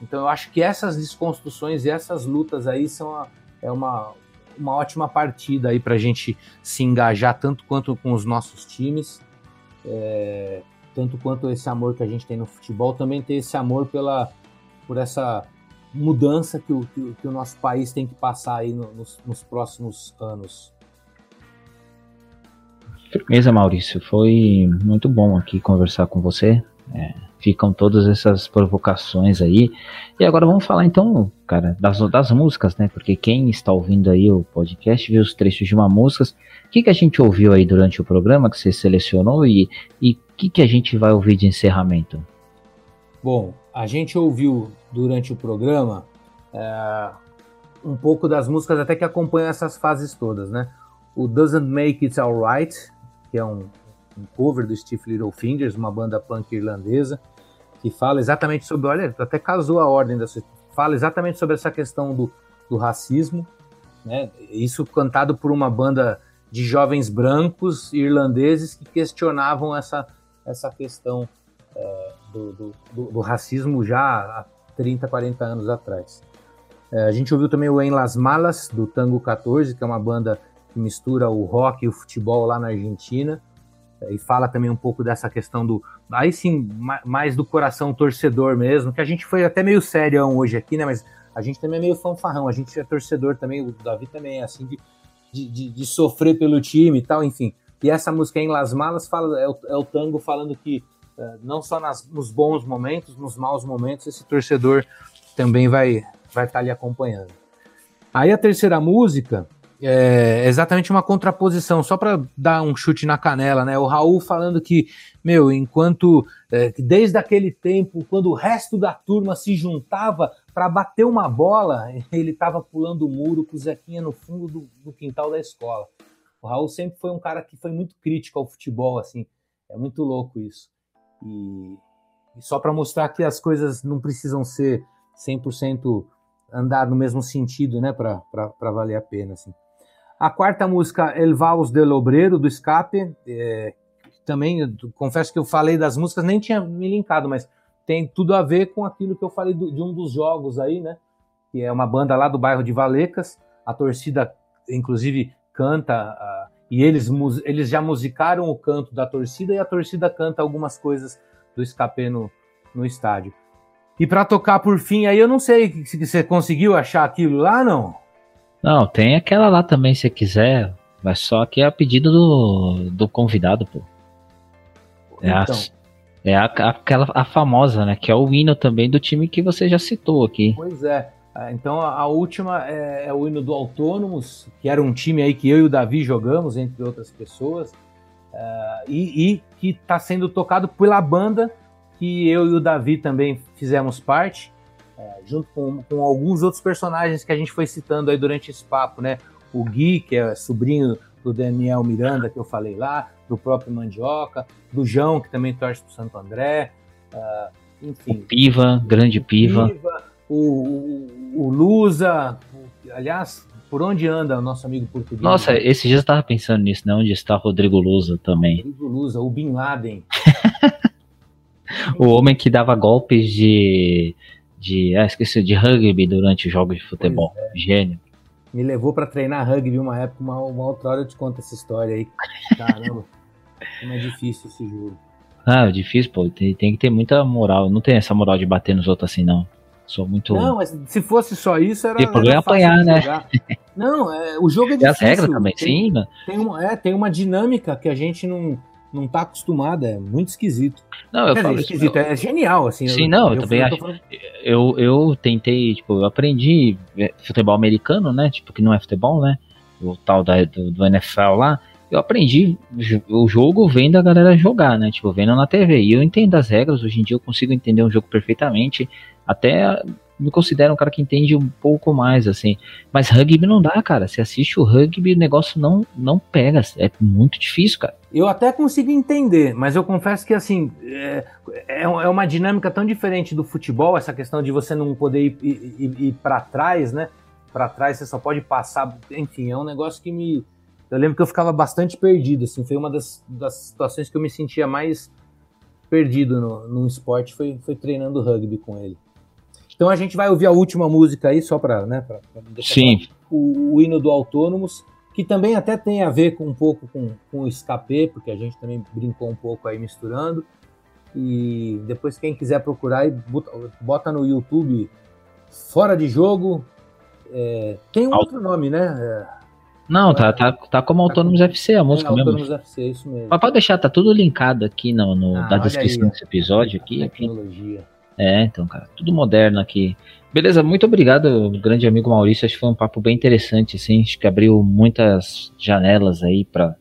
Então eu acho que essas desconstruções e essas lutas aí são a, é uma, uma ótima partida aí pra gente se engajar tanto quanto com os nossos times é, tanto quanto esse amor que a gente tem no futebol, também ter esse amor pela, por essa mudança que o, que, que o nosso país tem que passar aí no, nos, nos, próximos anos. Firmeza, Maurício. Foi muito bom aqui conversar com você. É, ficam todas essas provocações aí. E agora vamos falar então, cara, das, das músicas, né? Porque quem está ouvindo aí o podcast vê os trechos de uma música. O que, que a gente ouviu aí durante o programa que você selecionou e o que, que a gente vai ouvir de encerramento? Bom, a gente ouviu durante o programa é, um pouco das músicas até que acompanham essas fases todas, né? O Doesn't Make It Alright, que é um, um cover do Steve Littlefingers, uma banda punk irlandesa, que fala exatamente sobre, olha, até casou a ordem da fala exatamente sobre essa questão do, do racismo, né? Isso cantado por uma banda de jovens brancos irlandeses que questionavam essa, essa questão é, do, do, do, racismo já há 30, 40 anos atrás. É, a gente ouviu também o En Las Malas, do Tango 14, que é uma banda que mistura o rock e o futebol lá na Argentina, e fala também um pouco dessa questão do. Aí sim, mais do coração torcedor mesmo, que a gente foi até meio sério hoje aqui, né? Mas a gente também é meio fanfarrão, a gente é torcedor também, o Davi também é assim, de, de, de, sofrer pelo time e tal, enfim. E essa música em Las Malas fala, é o, é o tango falando que é, não só nas, nos bons momentos, nos maus momentos, esse torcedor também vai vai estar tá ali acompanhando. Aí a terceira música é exatamente uma contraposição, só para dar um chute na canela, né? O Raul falando que, meu, enquanto é, desde aquele tempo, quando o resto da turma se juntava para bater uma bola, ele estava pulando o muro com o Zequinha no fundo do, do, quintal da escola. O Raul sempre foi um cara que foi muito crítico ao futebol, assim, é muito louco isso. E, e só para mostrar que as coisas não precisam ser 100% andar no mesmo sentido, né, para valer a pena, assim. A quarta música, El Vals del Obreiro, do Escape, é, também, confesso que eu falei das músicas, nem tinha me linkado, mas tem tudo a ver com aquilo que eu falei do, de um dos jogos aí, né, que é uma banda lá do bairro de Valecas, a torcida, inclusive, canta, uh, e eles, eles já musicaram o canto da torcida, e a torcida canta algumas coisas do Escape no, no estádio. E para tocar por fim, aí eu não sei se você conseguiu achar aquilo lá, não? Não, tem aquela lá também, se quiser. Mas só que é a pedido do, do convidado, pô. É, então. a, é a, aquela a famosa, né? Que é o hino também do time que você já citou aqui. Pois é. Ah, então a, a última é, é, o hino do Autônomos, que era um time aí que eu e o Davi jogamos, entre outras pessoas, uh, e, e, que está sendo tocado pela banda que eu e o Davi também fizemos parte é, junto com, com alguns outros personagens que a gente foi citando aí durante esse papo, né? O Gui, que é sobrinho do Daniel Miranda, que eu falei lá, do próprio Mandioca, do João, que também torce pro Santo André, uh, enfim. O Piva, grande Piva. Piva o, o, o Lusa, o, aliás, por onde anda o nosso amigo português? Nossa, esses dias eu tava pensando nisso, né? Onde está Rodrigo Lusa também? Rodrigo Lusa, o Bin Laden. o homem que dava golpes de de, ah, esqueci, de rugby durante jogos de futebol. É. Gênio. Me levou para treinar rugby uma época, uma, uma, outra hora eu te conto essa história aí. Caramba, como é difícil esse jogo. Ah, é difícil, pô. Tem, tem, que ter muita moral. Não tem essa moral de bater nos outros assim, não. Sou muito. Não, mas se fosse só isso, era. Tem problema apanhar, né? Não, é, o jogo é difícil. Tem as regras também, tem, sim. Né? Tem, uma, é, tem uma dinâmica que a gente não não tá acostumada, é muito esquisito. Não, eu Quer falo esquisito, isso, é genial, assim. Sim, eu, não, eu, eu também acho. Falando... Eu, eu tentei, tipo, eu aprendi futebol americano, né? Tipo, que não é futebol, né? O tal da, do, do NFL lá. Eu aprendi o jogo vendo a galera jogar, né? Tipo, vendo na TV. E eu entendo as regras, hoje em dia eu consigo entender um jogo perfeitamente. Até me considero um cara que entende um pouco mais, assim. Mas rugby não dá, cara. Você assiste o rugby, o negócio não, não pega. É muito difícil, cara. Eu até consigo entender, mas eu confesso que, assim, é, é, é uma dinâmica tão diferente do futebol, essa questão de você não poder ir, ir, ir, para trás, né? Para trás você só pode passar. Enfim, é um negócio que me. Eu lembro que eu ficava bastante perdido, assim. Foi uma das, das situações que eu me sentia mais perdido no, no esporte, foi, foi treinando rugby com ele. Então a gente vai ouvir a última música aí, só para né, pra, pra Sim. O, o, hino do Autônomos, que também até tem a ver com um pouco com, com o escape, porque a gente também brincou um pouco aí misturando. E depois, quem quiser procurar bota, no YouTube Fora de Jogo. É, tem um Aut outro nome, né? É, não, tá, tá, tá como Autônomos FC a música é, mesmo. Autônomos FC, isso mesmo. Mas pode deixar, tá tudo linkado aqui no, no ah, da descrição aí, desse episódio aqui. Tecnologia. Aqui. É, então, cara, tudo moderno aqui. Beleza, muito obrigado, grande amigo Maurício. Acho que foi um papo bem interessante, assim. Acho que abriu muitas janelas aí para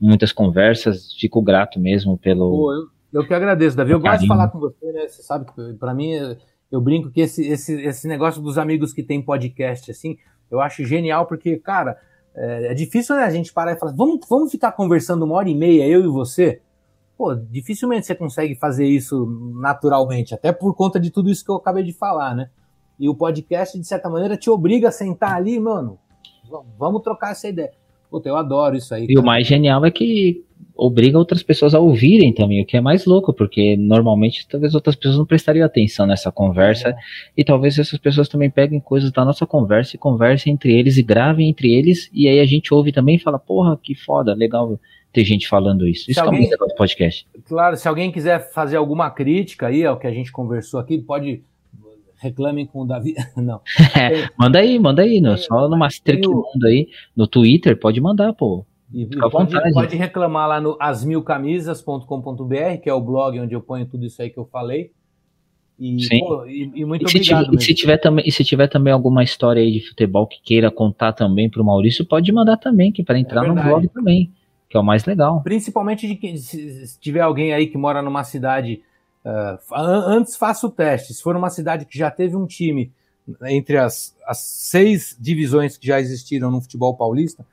muitas conversas. Fico grato mesmo pelo. Pô, eu, eu que agradeço, Davi. Eu gosto de falar com você, né? Você sabe que para mim eu brinco que esse, esse, esse negócio dos amigos que tem podcast, assim, eu acho genial, porque, cara, é, é difícil né, a gente parar e falar, vamos, vamos ficar conversando uma hora e meia, eu e você pô, dificilmente você consegue fazer isso naturalmente, até por conta de tudo isso que eu acabei de falar, né? E o podcast, de certa maneira, te obriga a sentar ali, mano, vamos trocar essa ideia. Puta, eu adoro isso aí. E cara. o mais genial é que obriga outras pessoas a ouvirem também, o que é mais louco, porque normalmente talvez outras pessoas não prestariam atenção nessa conversa, é. e talvez essas pessoas também peguem coisas da nossa conversa e conversem entre eles e gravem entre eles, e aí a gente ouve também e fala, porra, que foda, legal ter gente falando isso. Se isso alguém, é muito podcast. Claro, se alguém quiser fazer alguma crítica aí ao que a gente conversou aqui, pode reclamem com o Davi. Não. É, manda aí, manda aí, no, só no Master Mundo aí, no Twitter, pode mandar, pô. E, pode, pode, reclamar lá no asmilcamisas.com.br, que é o blog onde eu ponho tudo isso aí que eu falei. E, Sim. Pô, e, e muito e obrigado. Tiver, e, se tiver também, e se tiver também alguma história aí de futebol que queira contar também para o Maurício, pode mandar também, que para entrar é no blog também, que é o mais legal. Principalmente de que, se tiver alguém aí que mora numa cidade. Uh, antes faça o teste. Se for uma cidade que já teve um time entre as, as seis divisões que já existiram no futebol paulista,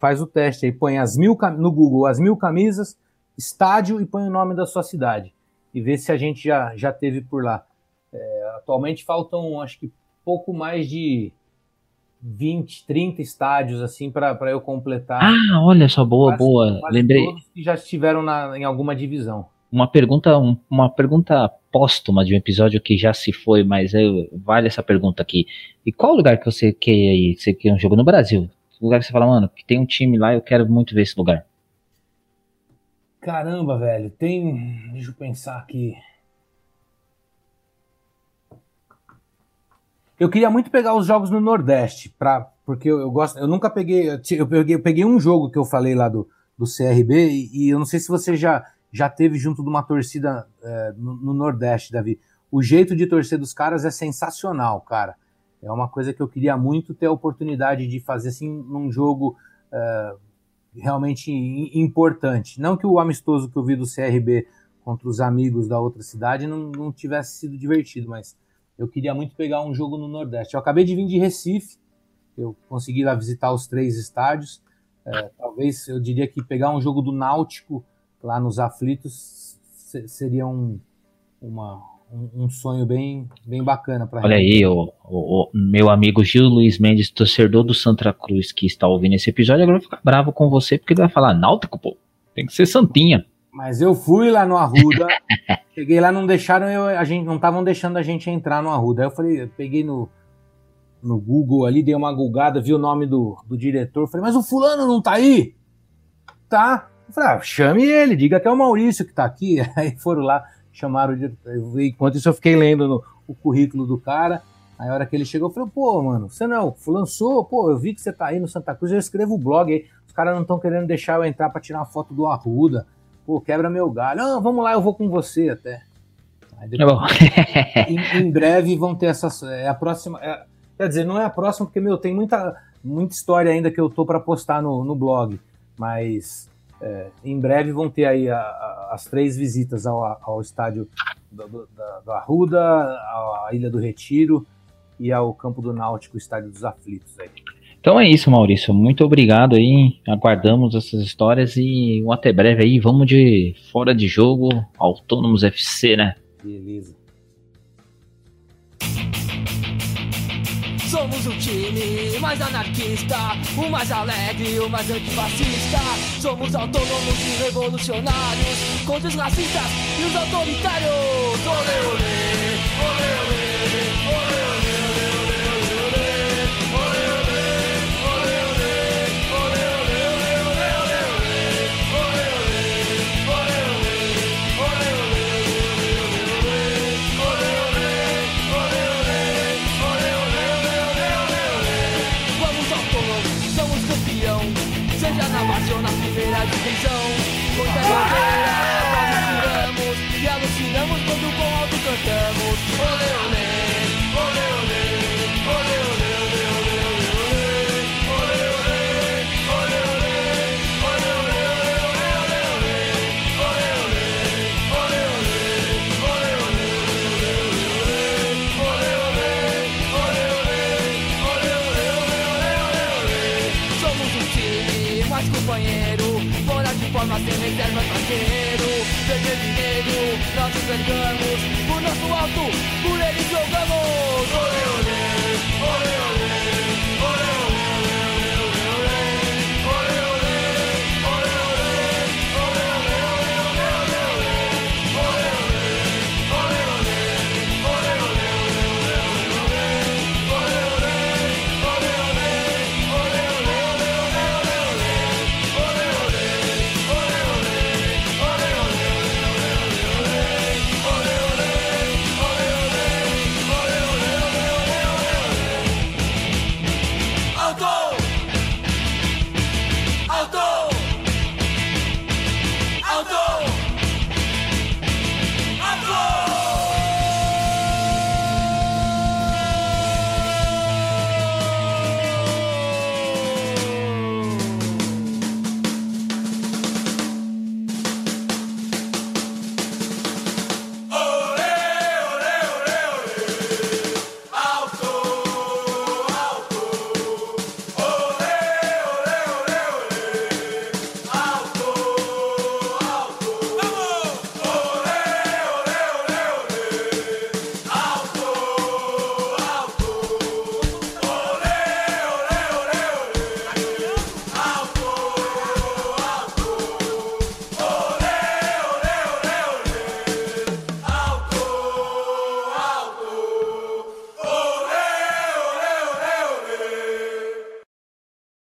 faz o teste aí, põe as mil no Google as mil camisas, estádio e põe o nome da sua cidade e vê se a gente já, já teve por lá. É, atualmente faltam, acho que pouco mais de 20, 30 estádios assim para eu completar. Ah, olha só, boa, quase, boa. Quase Lembrei. Todos que já estiveram na, em alguma divisão. Uma pergunta, um, uma pergunta póstuma de um episódio que já se foi, mas eu, vale essa pergunta aqui. E qual lugar que você quer aí? Você quer um jogo no Brasil? lugar que você fala, mano, que tem um time lá, eu quero muito ver esse lugar? Caramba, velho, tem. Deixa eu pensar aqui. Eu queria muito pegar os jogos no Nordeste, pra, porque eu, eu gosto. Eu nunca peguei eu, peguei. eu peguei um jogo que eu falei lá do, do CRB, e, e eu não sei se você já, já teve junto de uma torcida é, no, no Nordeste, Davi. O jeito de torcer dos caras é sensacional, cara. É uma coisa que eu queria muito ter a oportunidade de fazer assim num jogo uh, realmente importante. Não que o amistoso que eu vi do CRB contra os amigos da outra cidade não, não tivesse sido divertido, mas eu queria muito pegar um jogo no Nordeste. Eu acabei de vir de Recife, eu consegui lá visitar os três estádios. É, talvez eu diria que pegar um jogo do Náutico lá nos aflitos seria um, uma, um, sonho bem, bem bacana para Olha aí, o, o, o, meu amigo Gil Luiz Mendes, torcedor do Santa Cruz, que está ouvindo esse episódio, agora vai ficar bravo com você, porque ele vai falar, Náutico, pô, tem que ser Santinha. Mas eu fui lá no Arruda, cheguei lá, não deixaram eu, a gente, não estavam deixando a gente entrar no Arruda. Aí eu falei, eu peguei no, no Google ali, dei uma gulgada, vi o nome do, do diretor, falei, mas o fulano não tá aí? Tá. Eu falei, ah, chame ele, diga que é o Maurício que tá aqui. Aí foram lá, chamaram de. Enquanto isso, eu fiquei lendo no, o currículo do cara. Aí, a hora que ele chegou, eu falei, pô, mano, você não lançou? Pô, eu vi que você tá aí no Santa Cruz, eu escrevo o blog aí. Os caras não estão querendo deixar eu entrar para tirar uma foto do Arruda. Pô, quebra meu galho. Ah, vamos lá, eu vou com você até. Aí depois, em, em, breve vão ter essas. É a próxima. É, quer dizer, não é a próxima, porque, meu, tem muita, muita história ainda que eu tô para postar no, no blog. Mas é, em breve vão ter aí a, a, as três visitas ao, ao estádio do, do, do Arruda, à Ilha do Retiro e ao Campo do Náutico, Estádio dos Aflitos. Aí. Então é isso, Maurício. Muito obrigado aí. Aguardamos essas histórias e um até breve aí. Vamos de fora de jogo, Autônomos FC, né? Beleza. Somos o time mais anarquista, o mais alegre, o mais antifascista. Somos autônomos e revolucionários, contra os racistas e os autoritários. Olê, olê, olê, divisão. Muita bandeira, nós misturamos e alucinamos quando com alto cantamos. Reserva parceiro Vermelho e negro, nós enxergamos Por nosso alto,